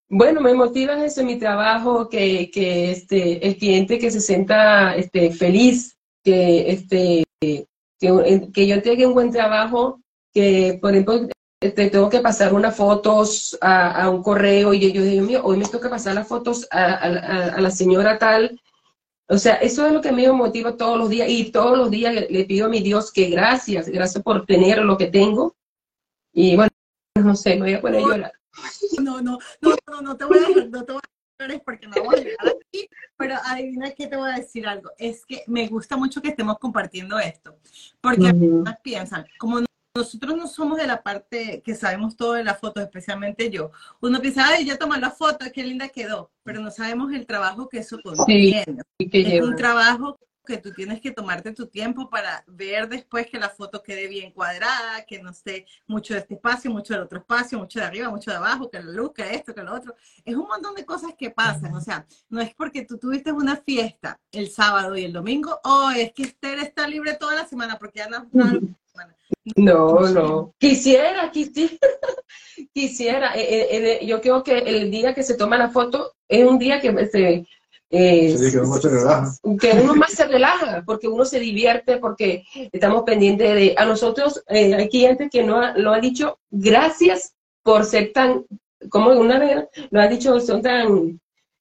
Bueno, me motiva eso en mi trabajo, que, que este, el cliente que se sienta este, feliz, que, este, que, que yo entregue un buen trabajo, que por ejemplo este, tengo que pasar unas fotos a, a un correo y yo digo, mío, hoy me toca pasar las fotos a, a- a- a la señora tal. O sea, eso es lo que a mí me motiva todos los días y todos los días le, le pido a mi Dios que gracias, gracias por tener lo que tengo. Y bueno, no sé, me voy a poner a llorar. No, no, no, no, no te voy a dejar, no te voy a dejar porque no vamos a llegar aquí, pero adivina que te voy a decir algo. Es que me gusta mucho que estemos compartiendo esto, porque Ujú. personas piensan, como nosotros no somos de la parte que sabemos todo de la foto, especialmente yo, uno piensa, ay, ya tomé la foto, qué linda quedó, pero no sabemos el trabajo que eso contiene. Que Es un trabajo que tú tienes que tomarte tu tiempo para ver después que la foto quede bien cuadrada, que no esté mucho de este espacio, mucho del otro espacio, mucho de arriba, mucho de abajo, que la luz, que esto, que lo otro. Es un montón de cosas que pasan. O sea, no es porque tú tuviste una fiesta el sábado y el domingo, o es que Esther está libre toda la semana porque ya no, no no, no. Quisiera, quisiera, quisiera. Eh, eh, eh, yo creo que el día que se toma la foto es un día que se, que, uno se relaja. que uno más se relaja, porque uno se divierte, porque estamos pendientes de... A nosotros, hay clientes que no lo ha dicho, gracias por ser tan, como una vez lo ha dicho, son tan,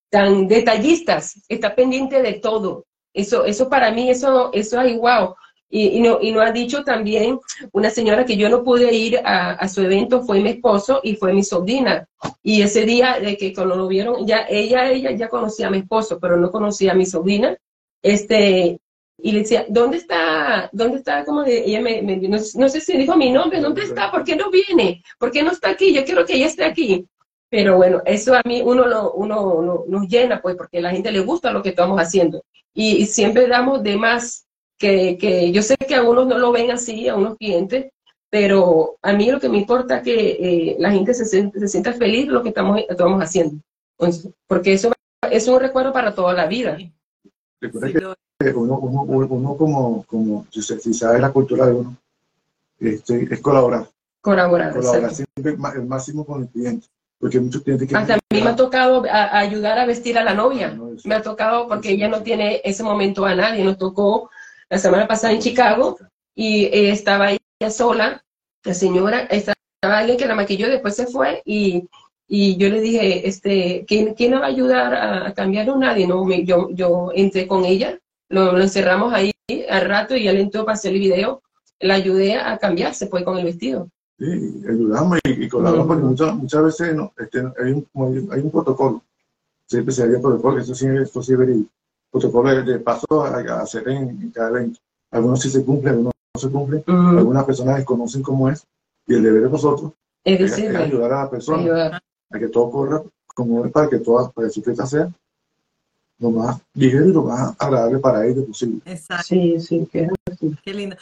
tan detallistas, está pendiente de todo. Eso, eso para mí, eso, eso es wow. Y, no, y nos ha dicho también una señora que yo no pude ir a, su evento, fue mi esposo y fue mi sobrina. Y ese día de que cuando lo vieron, ya ella, ella ya conocía a mi esposo, pero no conocía a mi sobrina. Este, y le decía, ¿dónde está? ¿Dónde está? Como ella me, no, sé si dijo mi nombre, ¿dónde está? ¿Por qué no viene? ¿Por qué no está aquí? Yo quiero que ella esté aquí. Pero bueno, eso a mí uno, lo, uno, nos llena, pues, porque a la gente le gusta lo que estamos haciendo. y siempre damos de más que, que yo sé que a unos no lo ven así, a unos clientes, pero a mí lo que me importa es que eh, la gente se, se, sienta feliz de lo que estamos, estamos haciendo, porque eso es un recuerdo para toda la vida. Recuerda que uno, uno, uno como, como si, sabe la cultura de uno, este, es colaborar. Colaborar. Colaborar siempre el máximo con el cliente. Porque muchos clientes que... Hasta a mí me ha tocado ayudar a vestir a la novia. Me ha tocado porque ella no tiene ese momento a nadie. Nos tocó la semana pasada en Chicago y eh, estaba ella sola, la señora, estaba alguien que la maquilló, después se fue y, y yo le dije, este, ¿quién, ¿quién va a ayudar a, cambiar a nadie? No, me, yo, yo entré con ella, lo, encerramos ahí al rato y él entró para hacer el video, la ayudé a cambiarse pues con el vestido. Sí, ayudamos y, colaboramos porque muchas, muchas veces no, este, hay, un, hay un protocolo, siempre se había protocolo, eso sí es posible protocolo de, paso a, hacer en, cada evento. Algunos sí se cumplen, algunos no se cumplen. Algunas personas desconocen cómo es. Y el deber de nosotros es, ayudar a la persona a que todo corra como es para que toda para su fiesta sea lo más ligero y lo más agradable para ellos posible. Exacto. Sí, sí, qué, qué lindo.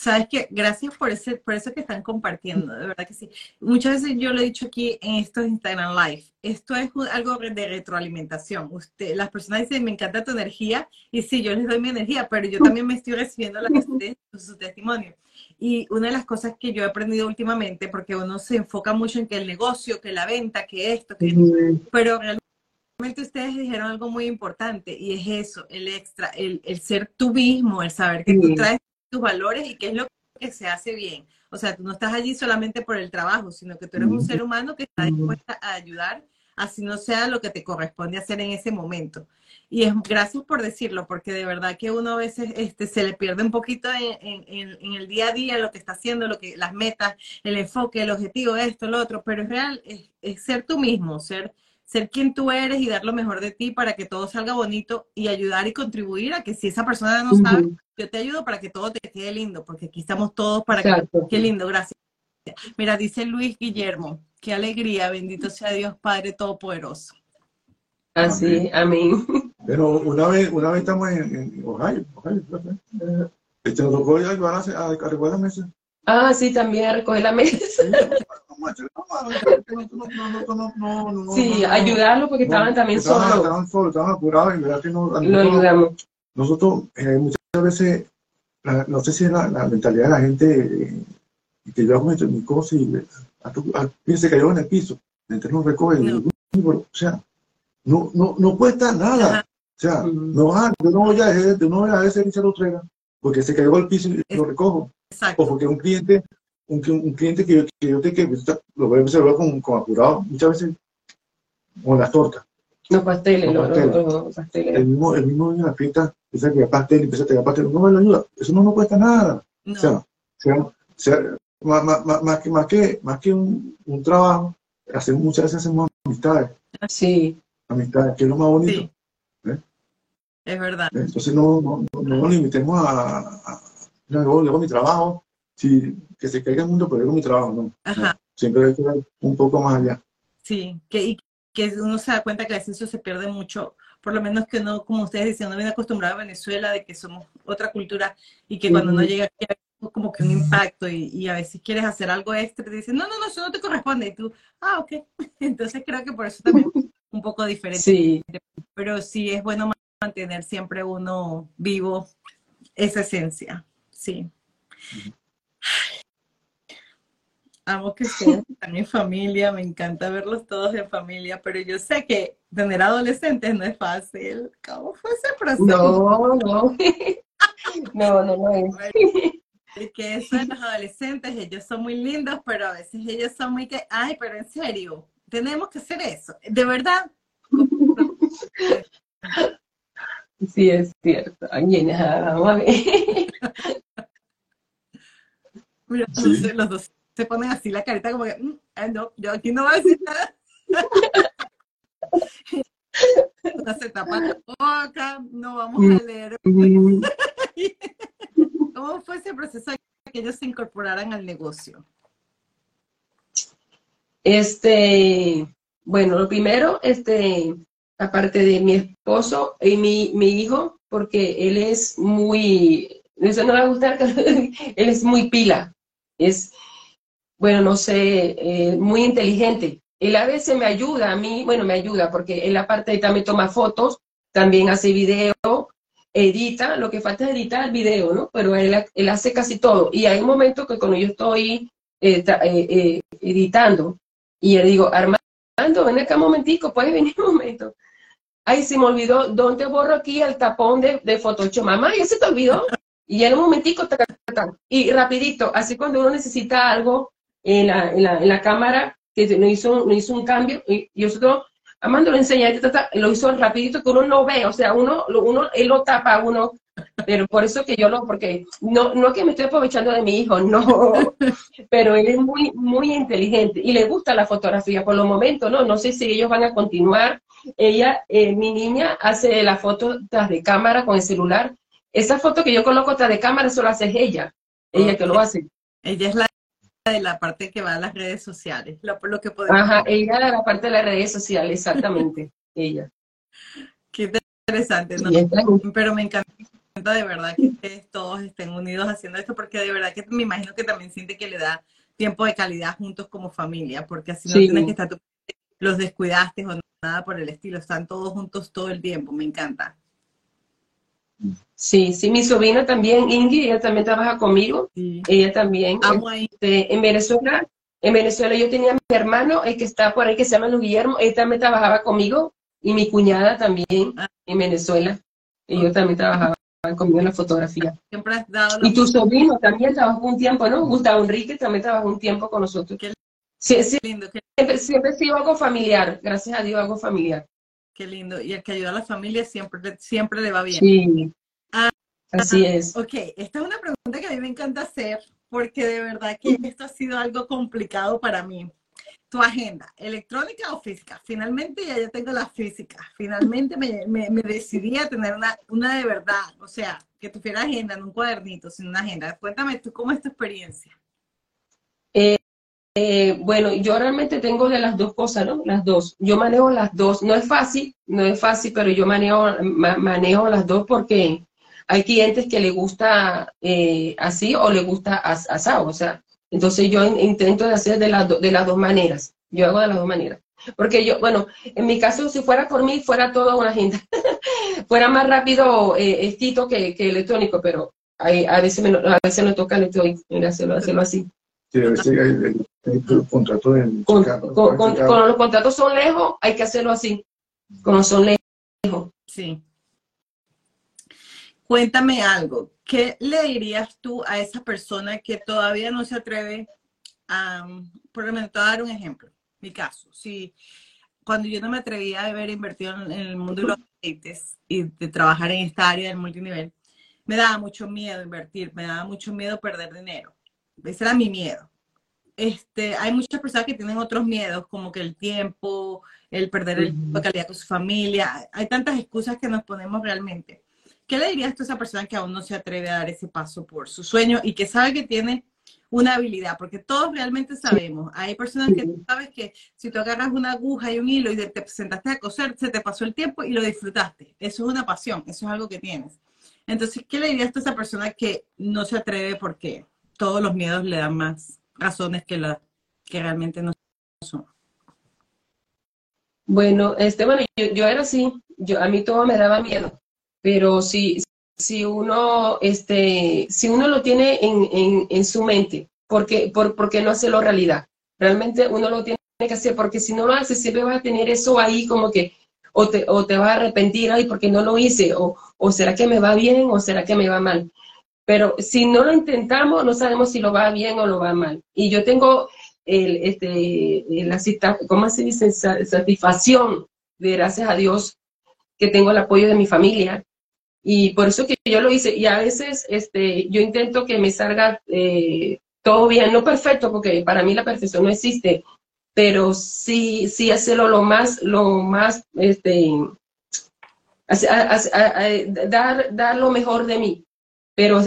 Sabes que gracias por ese, por eso que están compartiendo, de verdad que sí. Muchas veces yo lo he dicho aquí en estos Instagram Live, esto es algo de retroalimentación. Usted, las personas dicen, me encanta tu energía, y sí, yo les doy mi energía, pero yo también me estoy recibiendo la de ustedes, su testimonio. Y una de las cosas que yo he aprendido últimamente, porque uno se enfoca mucho en que el negocio, que la venta, que esto, que... Pero realmente ustedes dijeron algo muy importante, y es eso, el extra, el, el ser tú mismo, el saber que tú traes tus valores y qué es lo que se hace bien. O sea, tú no estás allí solamente por el trabajo, sino que tú eres un ser humano que está dispuesta a ayudar, así no sea lo que te corresponde hacer en ese momento. Y es gracias por decirlo, porque de verdad que uno a veces este, se le pierde un poquito en, el día a día lo que está haciendo, lo que, las metas, el enfoque, el objetivo, esto, lo otro, pero es real, es ser tú mismo, ser ser quien tú eres y dar lo mejor de ti para que todo salga bonito y ayudar y contribuir a que si esa persona no sabe, yo te ayudo para que todo te quede lindo, porque aquí estamos todos para que... Qué lindo, gracias. Mira, dice Luis Guillermo, qué alegría, bendito sea Dios Padre Todopoderoso. Así, amén. Pero una vez, una vez estamos en, Ohio, Ohio, este, nos tocó ayudar a, a, a recoger la mesa. Ah, sí, también a recoger la mesa. Sí, ayudarlo porque estaban también solos. Estaban solos, estaban apurados y verdad que no, lo ayudamos. Nosotros eh, muchas veces, no sé si es la, mentalidad de la gente eh, que yo hago mi cosa y que cayó en el piso, entonces no recoge. o sea, no, no, no cuesta nada. O sea, no, yo no voy a dejar, no voy a ese lo traiga porque se cayó al piso y lo recojo. O porque un cliente un, un cliente que yo, que yo te que lo voy a observar con, con apurado muchas veces con las tortas. Los pasteles, los, pasteles. pasteles. El mismo, el mismo en la fiesta empieza a pegar pastel, empieza a pegar pastel, no me lo ayuda. Eso no nos cuesta nada. O sea, sea, sea más, más, más, que, más que, más que un, un trabajo, hacemos, muchas veces hacemos amistades. Sí. Amistades, que es lo más bonito. Sí. ¿Eh? Es verdad. Entonces no, no, no, nos limitemos a, a, a, a mi trabajo, si que se caiga el mundo, pero es mi trabajo, ¿no? Siempre hay que ir un poco más allá. Sí, que, y que uno se da cuenta que a veces eso se pierde mucho por lo menos que no, como ustedes dicen, no viene acostumbrado a Venezuela, de que somos otra cultura y que cuando uno llega aquí como que un impacto y, y, a veces quieres hacer algo extra, te dicen, no, no, no, eso no te corresponde. Y tú, ah, ok. Entonces creo que por eso también un poco diferente. Sí. Pero sí es bueno mantener siempre uno vivo esa esencia. Sí. Amo que ustedes están en familia, me encanta verlos todos en familia, pero yo sé que tener adolescentes no es fácil. ¿Cómo fue ese proceso? No, no. No, no, no es. Que eso de los adolescentes, ellos son muy lindos, pero a veces ellos son muy que, ay, pero en serio, tenemos que hacer eso. De verdad. Sí, es cierto. Ay, vamos a ver. Mira, sí. los dos se ponen así la carita como que, mm, ay, no, yo aquí no voy a decir nada. no se tapa la boca, no vamos a leer. ¿Cómo fue ese proceso de que ellos se incorporaran al negocio? Este, bueno, lo primero, este, aparte de mi esposo y mi, mi hijo, porque él es muy, eso no me va a gustar, él es muy pila, es, bueno, no sé, eh, muy inteligente. Él a veces me ayuda, a mí, bueno, me ayuda, porque él aparte también toma fotos, también hace video, edita, lo que falta es editar el video, ¿no? Pero él, él hace casi todo. Y hay un momento que cuando yo estoy eh, eh, editando, y le digo, Armando, ven acá un momentico, puedes venir un momento. Ay, se me olvidó, ¿dónde borro aquí el tapón de, de Photoshop? Mamá, ¿ya se te olvidó? Y en un momentico, ta, y rapidito, así cuando uno necesita algo en la, en la, en la cámara, que no hizo, hizo un cambio, y, y nosotros, Armando lo enseña, lo hizo rapidito que uno no ve, o sea, uno, uno él lo tapa, uno, pero por eso que yo lo, porque no, no es que me estoy aprovechando de mi hijo, no, pero él es muy, muy inteligente y le gusta la fotografía por los momentos, ¿no? No sé si ellos van a continuar. Ella, eh, mi niña, hace la foto tras de cámara con el celular. Esa foto que yo coloco tras de cámara, eso lo hace ella, ella que lo hace. Ella es la de la parte que va a las redes sociales, lo, lo que podemos... Ajá, ella de la parte de las redes sociales, exactamente, ella. Qué interesante, ¿no? Pero me encanta de verdad que ustedes todos estén unidos haciendo esto, porque de verdad que me imagino que también siente que le da tiempo de calidad juntos como familia, porque así no sí. tienes que estar, los descuidaste o nada por el estilo, están todos juntos todo el tiempo, me encanta. Sí, sí, mi sobrina también, Ingrid, ella también trabaja conmigo, sí. ella también. Este, en Venezuela, en Venezuela yo tenía a mi hermano, el que está por ahí, que se llama Luis Guillermo, él también trabajaba conmigo, y mi cuñada también ah. en Venezuela, ellos también trabajaban conmigo en la fotografía. Siempre has dado y tu sobrino también trabajó un tiempo, ¿no? Gustavo Enrique también trabajó un tiempo con nosotros. Qué sí, sí, lindo. Qué... Siempre, siempre he sido algo familiar, gracias a Dios algo familiar. Qué lindo. Y el que ayuda a la familia siempre, siempre le va bien. Sí, ah, así es. Ok, esta es una pregunta que a mí me encanta hacer porque de verdad que esto ha sido algo complicado para mí tu agenda, electrónica o física. Finalmente ya yo tengo la física. Finalmente me, me, me, decidí a tener una, una de verdad. O sea, que tuviera agenda, en un cuadernito, sino una agenda. Cuéntame tú, ¿cómo es tu experiencia? Eh, eh, bueno, yo realmente tengo de las dos cosas, ¿no? Las dos. Yo manejo las dos. No es fácil, no es fácil, pero yo manejo, ma, manejo las dos porque hay clientes que le gusta eh, así o le gusta as, asado. O sea, entonces yo intento de hacer de, la, de las dos maneras. Yo hago de las dos maneras. Porque yo, bueno, en mi caso, si fuera por mí, fuera toda una agenda. fuera más rápido eh, escrito que, que, electrónico, pero hay, a, veces me, a veces me toca electrónico, hacerlo, hacerlo así. Sí, a veces hay, hay, hay contratos en con, Chicago, con, con, con, los contratos son lejos, hay que hacerlo así. Cuando son lejos. Sí. Cuéntame algo. ¿Qué le dirías tú a esa persona que todavía no se atreve a, por ejemplo, te voy a dar un ejemplo, mi caso, si cuando yo no me atrevía a haber invertido en, en el mundo de los aceites y de trabajar en esta área del multinivel, me daba mucho miedo invertir, me daba mucho miedo perder dinero. Ese era mi miedo. Este, hay muchas personas que tienen otros miedos, como que el tiempo, el perder el tiempo de calidad con su familia. Hay tantas excusas que nos ponemos realmente. ¿Qué le dirías tú a esa persona que aún no se atreve a dar ese paso por su sueño y que sabe que tiene una habilidad, porque todos realmente sabemos. Hay personas que tú sabes que si tú agarras una aguja y un hilo y te sentaste a coser, se te pasó el tiempo y lo disfrutaste. Eso es una pasión, eso es algo que tienes. Entonces, ¿qué le dirías a esa persona que no se atreve porque todos los miedos le dan más razones que, la, que realmente no son? Bueno, este, bueno, yo, era así, yo, a mí todo me daba miedo, pero si, si uno, este, si uno lo tiene en, en, su mente, porque, por, porque no hacerlo realidad. Realmente uno lo tiene que hacer, porque si no lo hace, siempre vas a tener eso ahí como que, o te, o te vas a arrepentir, ay, porque no lo hice, o, o será que me va bien, o será que me va mal. Pero si no lo intentamos, no sabemos si lo va bien o lo va mal. Y yo tengo el, este, la ¿cómo se dice? Satisfacción de gracias a Dios que tengo el apoyo de mi familia, y por eso que yo lo hice. Y a veces este, yo intento que me salga eh, todo bien, no perfecto, porque para mí la perfección no existe, pero sí, sí hacerlo lo más, lo más, este, dar, dar lo mejor de mí. Pero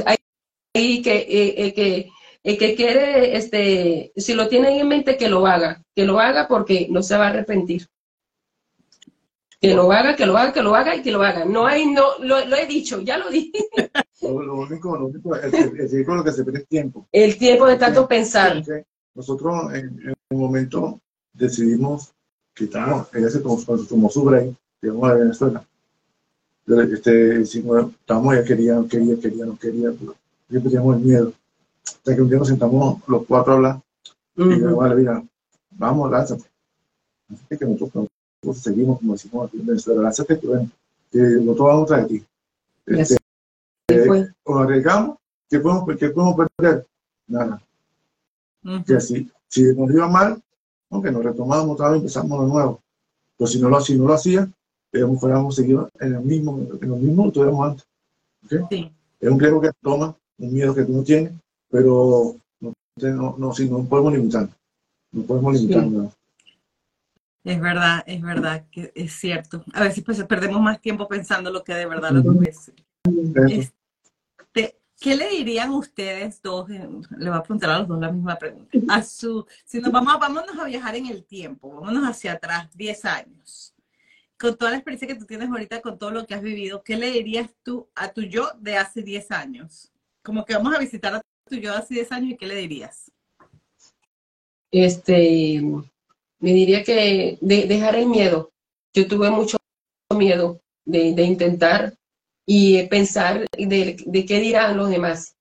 hay que, eh, eh, que el que quiere, este, si lo tiene en mente, que lo haga, que lo haga porque no se va a arrepentir. Que lo haga, que lo haga, que lo haga y que lo haga. No hay, no, lo, he dicho, ya lo dije. Lo, único, lo único, es, con lo que se pierde tiempo. El tiempo de tanto pensar. Nosotros en, un momento decidimos quitarnos, ella se tomó, tomó su break, llegamos a Venezuela. Este, estábamos, ella quería, quería, quería, no quería, pero siempre teníamos el miedo. Hasta que un día nos sentamos los cuatro a hablar y le vale, mira, vamos, lánzate. Así que nosotros seguimos, como decimos aquí en Venezuela, lánzate que bueno, que nosotros vamos tras ti. Este, eh, arriesgamos, ¿qué podemos, ¿qué podemos perder? Nada. Que así, si nos iba mal, aunque nos retomamos otra vez, empezamos de nuevo. Pero si no lo, si no lo hacía, fuéramos seguido en el mismo, en lo mismo que tuviéramos antes. ¿okay? Es un riesgo que toma, un miedo que tú no tienes, pero no, no, no, si no podemos limitar. No podemos limitar es verdad, es verdad que es cierto. A veces pues perdemos más tiempo pensando lo que de verdad lo es. Este, ¿Qué le dirían ustedes dos? Le voy a preguntar a los dos la misma pregunta. A su, si nos vamos, vámonos a viajar en el tiempo, vámonos hacia atrás, 10 años. Con toda la experiencia que tú tienes ahorita, con todo lo que has vivido, ¿qué le dirías tú a tu yo de hace 10 años? Como que vamos a visitar a tu yo de hace 10 años y ¿qué le dirías? Este, me diría que de, dejar el miedo. Yo tuve mucho miedo de, intentar y pensar de, de, qué dirán los demás.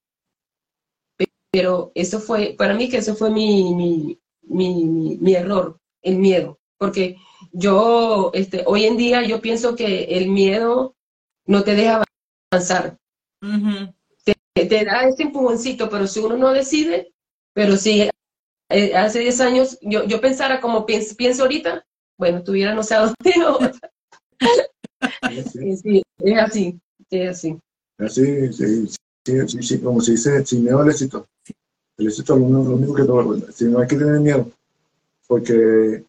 Pero eso fue, para mí que eso fue mi, mi, mi, mi error, el miedo. Porque yo, este, hoy en día yo pienso que el miedo no te deja avanzar. te, te, da ese empujoncito, pero si uno no decide, pero si eh, hace 10 años yo, yo pensara como pienso, pienso ahorita, bueno, estuviera no sé a dónde. sí, es así, es así. Así, sí, sí, sí, como se dice, sin miedo al éxito. El éxito es lo, único que todo, si no hay que tener miedo, porque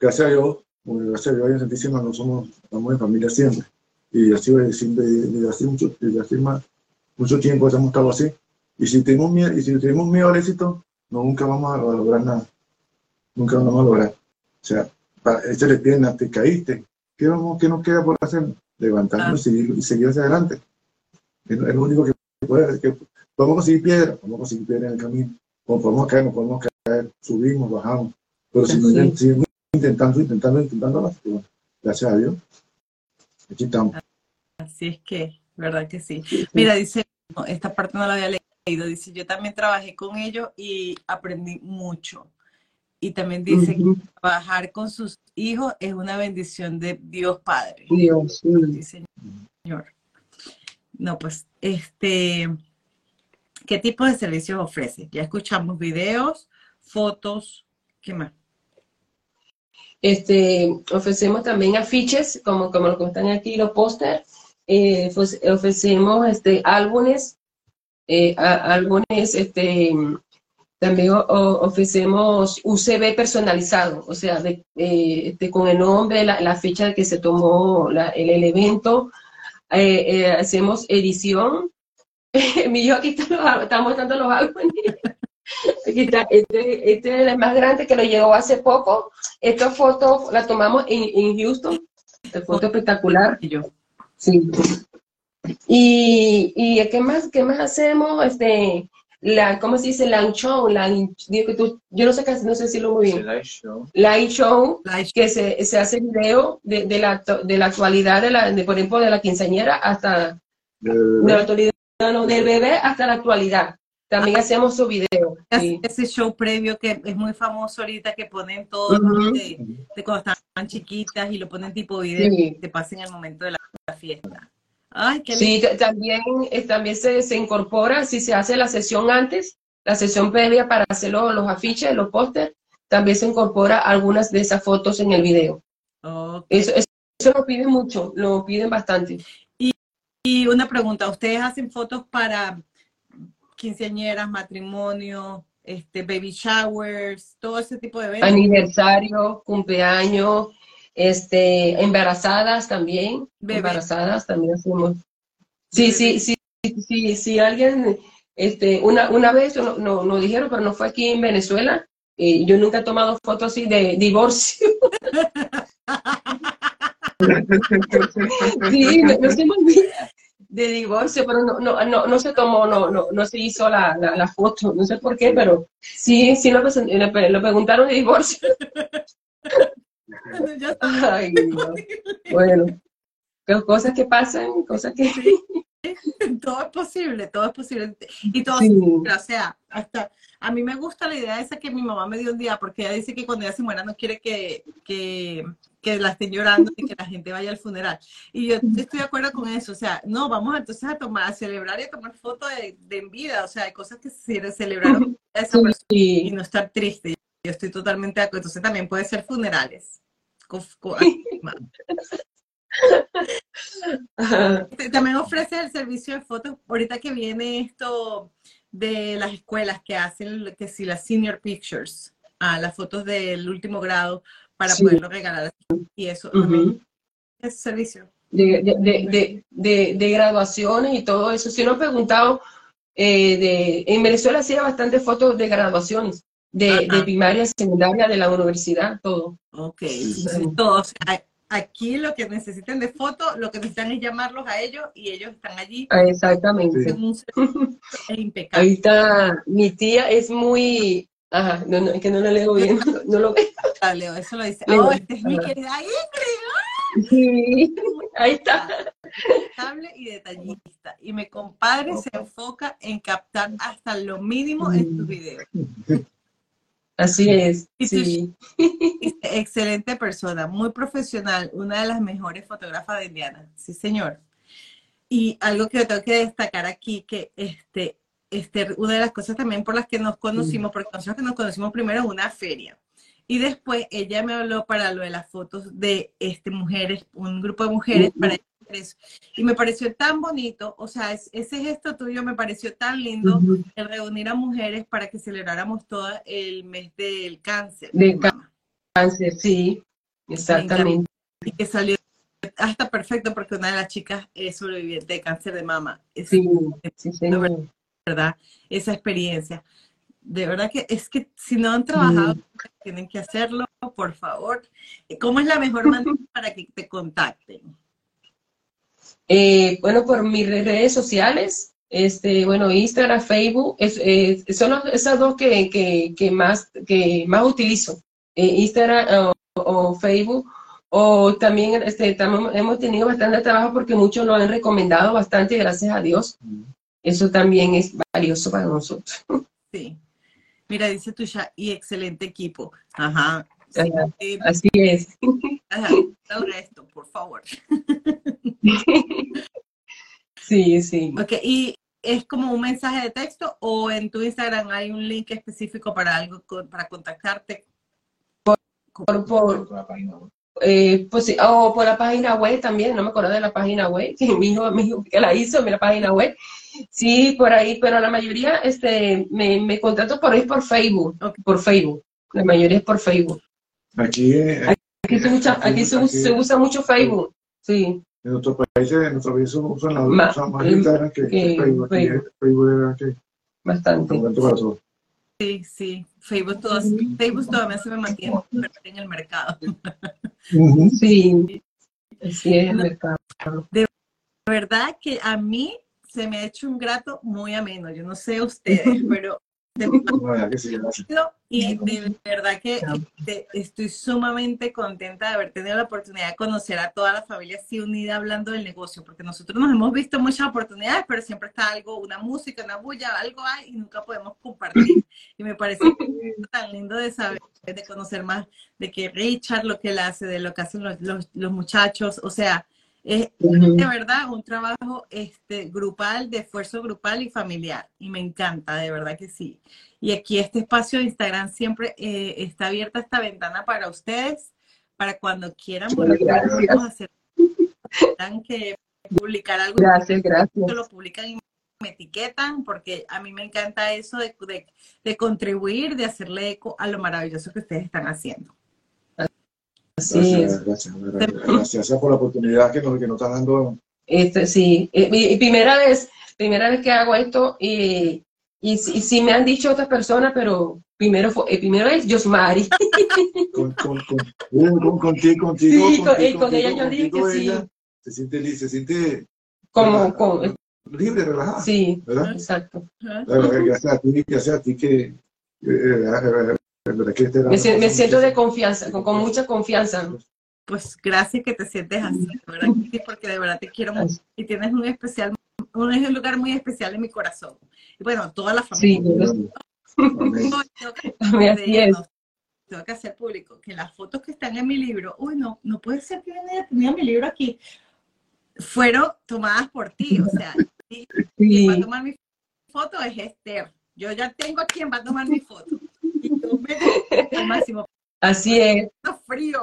gracias a Dios, gracias a Dios Santísima, no somos, estamos en familia siempre. Y así desde, desde hace mucho, desde hace más, mucho tiempo hemos estado así. Y si tenemos miedo, y si tenemos miedo al éxito, nunca vamos a lograr nada. Nunca vamos a lograr. O sea, échale piernas, te caíste. ¿Qué, vamos, qué nos queda por hacer? Levantarnos y, seguir, hacia adelante. Es, lo único que hacer. Que podemos conseguir piedra, podemos conseguir piedra en el camino. O podemos caer, no podemos caer, subimos, bajamos. Pero si no seguimos intentando, intentando, intentando, pues, gracias a Dios, aquí estamos. Así es que, verdad que sí. Mira, dice, esta parte no la había leído Dice, yo también trabajé con ellos y aprendí mucho. Y también dice que trabajar con sus hijos es una bendición de Dios Padre. Dios. Señor. No, pues, este, ¿qué tipo de servicios ofrece? Ya escuchamos videos, fotos, ¿qué más? Este, ofrecemos también afiches, como, como lo que están aquí, los póster. Eh, pues, ofrecemos este, álbumes eh, algunos, este, también ofrecemos UCB personalizado, o sea, de, eh, este, con el nombre, la, la, fecha que se tomó el, evento. Eh, hacemos edición. Mi yo aquí está, está mostrando los álbumes. Está, este, este es el más grande que lo llegó hace poco. Esta foto la tomamos en, en Houston. Esta foto espectacular. Y yo. Sí. Y, y ¿qué más, qué más hacemos? Este, la, ¿cómo se dice? Live show, live- digo que tú- yo no sé casi, no sé decirlo muy bien. Live show. Live show, que se, se hace video de, de, la, de la actualidad, de la, de, por ejemplo, de la quinceañera hasta, De- de la actualidad, no, del bebé hasta la actualidad. También hacemos su video. sí. Ese show previo que es muy famoso ahorita que ponen todo Ujú. de, de cuando estaban chiquitas y lo ponen tipo video Sí. que te pasen el momento de la, la fiesta. Ay, qué Sí, también, eh, también se, se incorpora, si se hace la sesión antes, la sesión previa para hacer lo- los afiches, los pósters, también se incorpora algunas de esas fotos en el video. Eso, eso, eso lo piden mucho, lo piden bastante. Y una pregunta, ¿ustedes hacen fotos para quinceañeras, matrimonio, este, baby showers, todo ese tipo de eventos? Aniversario, cumpleaños, este, embarazadas también, Bebé. embarazadas también hacemos. Sí, sí, sí, sí, sí, sí, alguien, este, una, una vez no, no, nos dijeron, pero no fue aquí en Venezuela, eh, yo nunca he tomado fotos así de divorcio. Sí, no, no se me olvida de divorcio, pero no, no, no, no se tomó, no, no, no se hizo la, la, la foto, no sé por qué, pero sí, sí lo, le, le preguntaron de divorcio. Ya. Ay, no. Bueno, pero cosas que pasan, cosas que... todo es posible, todo es posible. Y todo Sí. o sea, hasta a mí me gusta la idea esa que mi mamá me dio un día, porque ella dice que cuando ella se muera no quiere que, que, que la estén llorando y que la gente vaya al funeral. Y yo estoy de acuerdo con eso, o sea, no, vamos entonces a tomar, a celebrar y a tomar fotos de, de en vida, o sea, hay cosas que se celebraron a esa persona y Sí, no estar triste. Yo estoy totalmente de acuerdo. Entonces también puede ser funerales. Con- con- ajá, Te- También ofrece el servicio de fotos. Ahorita que viene esto de las escuelas que hacen, que si las senior pictures, ah, las fotos del último grado para Sí. poderlo regalar. Y eso ujú. es servicio. de, de, de, de, graduaciones y todo eso. Si no he preguntado, eh, en Venezuela hacía bastantes fotos de graduaciones, de, primaria, secundaria, de la universidad, todo. Ok. Sí. Todos, aquí lo que necesiten de foto, lo que necesitan es llamarlos a ellos y ellos están allí. Ah, Exactamente. Servicio impecable. Ahí está, mi tía es muy, ajá, no, no, es que no lo leo bien, no lo veo. Ah, Leo, eso lo dice. Leo. Oh, este es mi querida Ingrid. Sí, ahí está. Estable y detallista. Y mi compadre se enfoca en captar hasta lo mínimo en sus videos. Así es, Y sí. Excelente persona, muy profesional, una de las mejores fotógrafas de Indiana. Sí, señor. Y algo que tengo que destacar aquí, que este, este, una de las cosas también por las que nos conocimos, porque nosotros que nos conocimos primero en una feria. Y después ella me habló para lo de las fotos de este, mujeres, un grupo de mujeres para hacer eso. Y me pareció tan bonito, o sea, es- ese gesto tuyo me pareció tan lindo, Ujú. el reunir a mujeres para que celebráramos todo el mes del cáncer. Del. Cáncer, sí, exactamente. y que salió hasta perfecto porque una de las chicas es sobreviviente de cáncer de mama. Es Sí, sí, señor. Verdad, esa experiencia. De verdad que es que si no han trabajado, tienen que hacerlo, por favor. ¿Cómo es la mejor manera para que te contacten? Eh, bueno, por mis re- redes sociales, este, bueno, Instagram, Facebook, es, es- son los- esas dos que, que, que más, que más utilizo. Eh, Instagram o, o Facebook. O también este, tam- hemos tenido bastante trabajo porque muchos lo han recomendado bastante, gracias a Dios. Eso también es valioso para nosotros. Sí. Mira, dice Tusha, y excelente equipo. Ajá. Sí, Ajá. eh, Así es. ajá, el resto, por favor. Sí, sí. Ok, y es como un mensaje de texto o en tu Instagram hay un link específico para algo, para contactarte. Por, por, Por la página web. eh, pues o por la página web también, no me acuerdo de la página web, que mi hijo, mi hijo que la hizo, la página web. Sí, por ahí, pero la mayoría este, me, me contrato por ahí por Facebook, Ok. por Facebook. La mayoría es por Facebook. Aquí, eh, Aquí se usa, aquí se, usa- se usa mucho Facebook. Sí, en nuestros países, en nuestros países usan, la, Ma- usan más Instagram que, que Facebook. Facebook. Facebook que bastante. Sí, sí. Facebook, todo, Facebook todavía se me mantiene en el mercado. Sí, sí es el mercado. De verdad que a mí se me ha hecho un grato muy ameno. Yo no sé ustedes, pero de y de verdad que este, estoy sumamente contenta de haber tenido la oportunidad de conocer a toda la familia así unida hablando del negocio, porque nosotros nos hemos visto muchas oportunidades, pero siempre está algo, una música, una bulla, algo hay y nunca podemos compartir. Y me parece tan lindo de saber, de conocer más de que Richard, lo que él hace, de lo que hacen los, los, los muchachos, o sea, es de verdad un trabajo este, grupal, de esfuerzo grupal y familiar. Y me encanta, de verdad que sí. Y aquí este espacio de Instagram siempre eh, está abierta esta ventana para ustedes, para cuando quieran publicar algo, hacer que publicar algo. Gracias, gracias. Lo publican y me etiquetan, porque a mí me encanta eso de, de, de contribuir, de hacerle eco a lo maravilloso que ustedes están haciendo. Gracias, gracias, gracias, por la oportunidad que nos, que nos están dando. Este, sí, eh, mi, primera vez, primera vez que hago esto y, y, sí me han dicho otras personas, pero primero fue, el primero es Josmari. con, con, con, con, contigo, contigo, sí, con, con ella yo dije que sí. Se siente, se siente como, con, libre, relajada. Sí, ¿verdad? exacto. Gracias a ti, gracias a ti que eh, eh, me, me, siento de confianza, con, con, mucha confianza. Pues gracias que te sientes así, ¿verdad? porque de verdad te quiero mucho y tienes un especial, un lugar muy especial en mi corazón. Y bueno, toda la familia. Sí, tengo que hacer público que las fotos que están en mi libro, uy, no, no puede ser que tenía mi libro aquí, fueron tomadas por ti, o sea, sí. quien va a tomar mi foto es Esther. Yo ya tengo a quien va a tomar mi foto. Máximo. Así es. Está frío.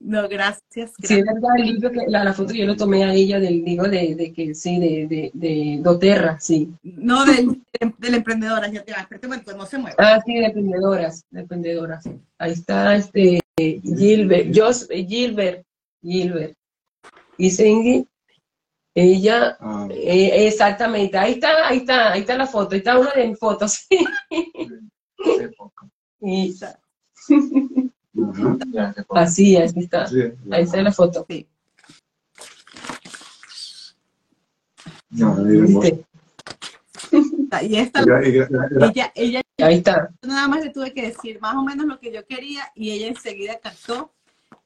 No, gracias. Sí, es verdad, el libro que la, la, foto yo lo tomé a ella del digo de, de que sí, de, de, de doTERRA, sí. No, del, de la emprendedora, ya te va, espérate un no se mueve. Ah, sí, de emprendedoras, de emprendedoras. Ahí está este Gilbert, Jos, Gilbert, Gilbert. Y Sengi, ella, ah. eh, exactamente, ahí está, ahí está, ahí está la foto, ahí está una de mis fotos. y, Así, ahí está. ahí está la foto. Sí. y esta, ella, ella, ahí está. Nada más le tuve que decir más o menos lo que yo quería y ella enseguida captó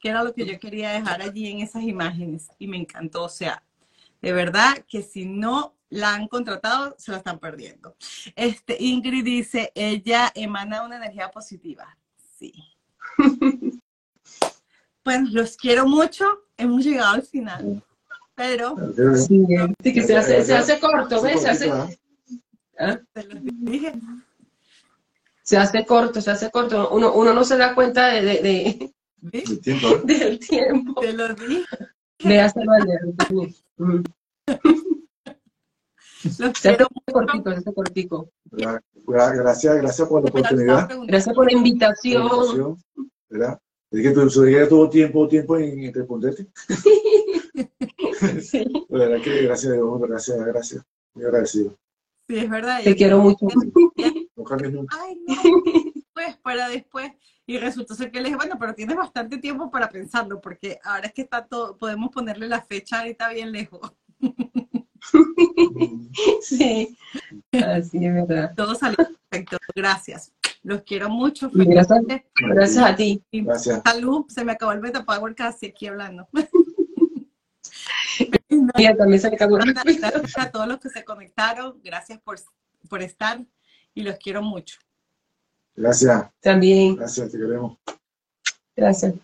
que era lo que yo quería dejar allí en esas imágenes y me encantó. O sea, de verdad que si no la han contratado, se la están perdiendo. Este, Ingrid dice, ella emana una energía positiva. Sí. bueno, los quiero mucho. Hemos llegado al final. Pero... Sí, que se hace, se hace corto, ¿ves? Se hace... ¿Ah? Se hace corto, se hace corto. Uno, uno no se da cuenta de, de, de... ¿Del tiempo? Del tiempo. Te lo dije. Me hace cortico, hace cortico. Gracias, gracias por la oportunidad. Gracias por la invitación. ¿Verdad? Es que tú todo tiempo, tiempo en responderte. sí. verdad que gracias, gracias, gracias. Muy agradecido. Sí, es verdad. Te quiero mucho. No Ay, no. Pues para después. Y resultó ser que le dije, bueno, pero tienes bastante tiempo para pensarlo, porque ahora es que está todo, podemos ponerle la fecha ahorita bien lejos. sí, así es verdad. Todo salió perfecto, gracias. Los quiero mucho. Gracias, gracias a ti. Gracias. Salud, se me acabó el beta power casi aquí hablando. también se acabó. Gracias a todos los que se conectaron, gracias por, por estar y los quiero mucho. Gracias. También. Gracias, te queremos. Gracias.